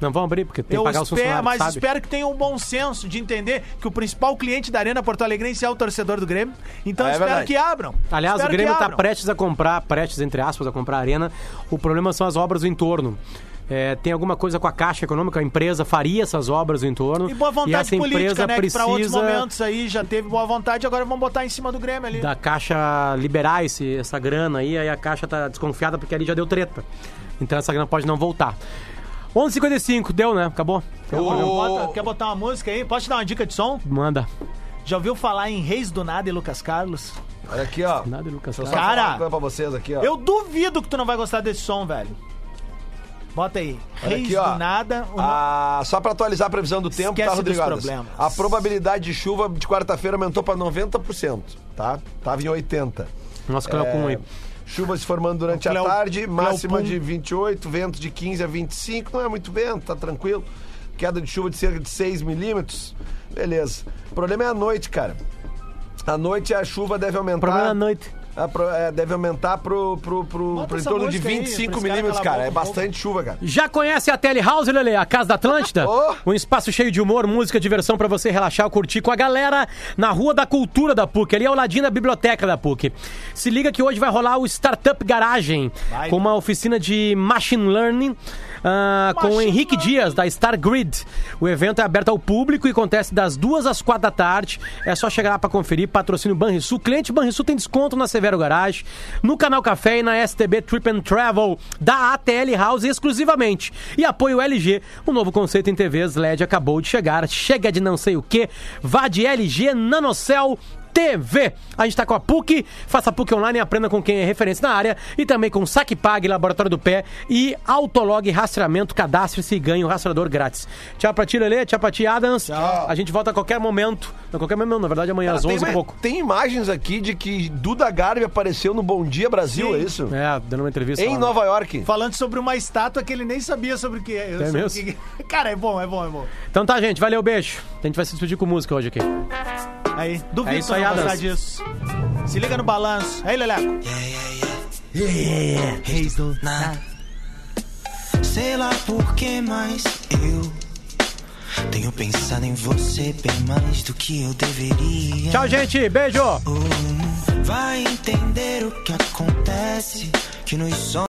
Não vamos abrir, porque tem que pagar os espero, funcionários, mas sabe? espero que tenha um bom senso de entender que o principal cliente da Arena Porto Alegrense é o torcedor do Grêmio. Então É espero verdade. que abram. Aliás, Espero o Grêmio tá abram. prestes a comprar, prestes, entre aspas, a comprar a arena. O problema são as obras do entorno. É, tem alguma coisa com a Caixa Econômica, a empresa faria essas obras no entorno. E boa vontade essa política, empresa né? Que pra outros precisa momentos aí já teve boa vontade, agora vão botar em cima do Grêmio ali. da Caixa liberar esse, essa grana aí, aí a Caixa tá desconfiada porque ali já deu treta. Então essa grana pode não voltar. 11h55, deu, né? Acabou? Bota- quer botar uma música aí? Posso te dar uma dica de som? Manda. Já ouviu falar em Reis do Nada e Lucas Carlos? Olha aqui, ó. Nada, Lucas. Deixa eu só Cara. Cara, falar uma coisa pra vocês aqui, ó. Eu duvido que tu não vai gostar desse som, velho. Bota aí. Olha Reis aqui, ó. do Nada. o no- Ah, só pra atualizar a previsão do tempo, Esquece tá, Rodrigo? dos Adams? problemas. A probabilidade de chuva de quarta-feira aumentou pra 90%, tá? Tava em 80%. Nossa, Cleo Pum aí. Chuva se formando durante O Cleo- a tarde, máxima Pum. de 28, vento de 15 a 25, não é muito vento, tá tranquilo. Queda de chuva de cerca de 6 milímetros, beleza. O problema é a noite, cara. À noite a chuva deve aumentar. Problema da noite. a é, deve aumentar pro, pro, pro, pro em torno de música aí, 25 pra esse cara milímetros, cara. É boca bastante chuva, cara. Já conhece a Telehouse, Lele? A Casa da Atlântida? Oh. Um espaço cheio de humor, música, diversão pra você relaxar ou curtir com a galera na Rua da Cultura da PUC, ali ao ladinho da biblioteca da PUC. Se liga que hoje vai rolar o Startup Garagem, Vai. com uma oficina de Machine Learning. Ah, com o Henrique. Dias, da Star Grid. O evento é aberto ao público e acontece das duas às quatro da tarde. É só chegar lá pra conferir. Patrocínio Banrisul. Cliente Banrisul tem desconto na Severo Garage, no Canal Café e na STB Trip and Travel da ATL House exclusivamente. E apoio LG, o novo conceito em TVs LED acabou de chegar. Chega de não sei o que. Vá de LG Nanocell TV. A gente tá com a PUC, faça PUC online e aprenda com quem é referência na área. E também com Saque Pague, Laboratório do Pé e Autolog Rastreamento. Cadastre-se e ganhe o rastreador grátis. Tchau pra ti, Lelê. Tchau pra ti, Adams. A gente volta a qualquer momento. Não, qualquer momento, na verdade, amanhã às tem, 11 e ima- pouco. tem imagens aqui de que Duda Garbi apareceu no Bom Dia Brasil, Sim. é isso? É, dando uma entrevista. Em lá. Nova York. Falando sobre uma estátua que ele nem sabia sobre o que é. Eu sobre mesmo? o que- Cara, é bom, é bom, é bom. Então tá, gente. Valeu, beijo. A gente vai se despedir com música hoje aqui. Aí, duvido É isso aí, Adams. disso. Se liga no balanço. Aí, Leleco. Reis do nada. Sei lá por que, mas eu tenho pensado em você bem mais do que eu deveria. Tchau, gente. Beijo. Vai entender o que acontece, que nos.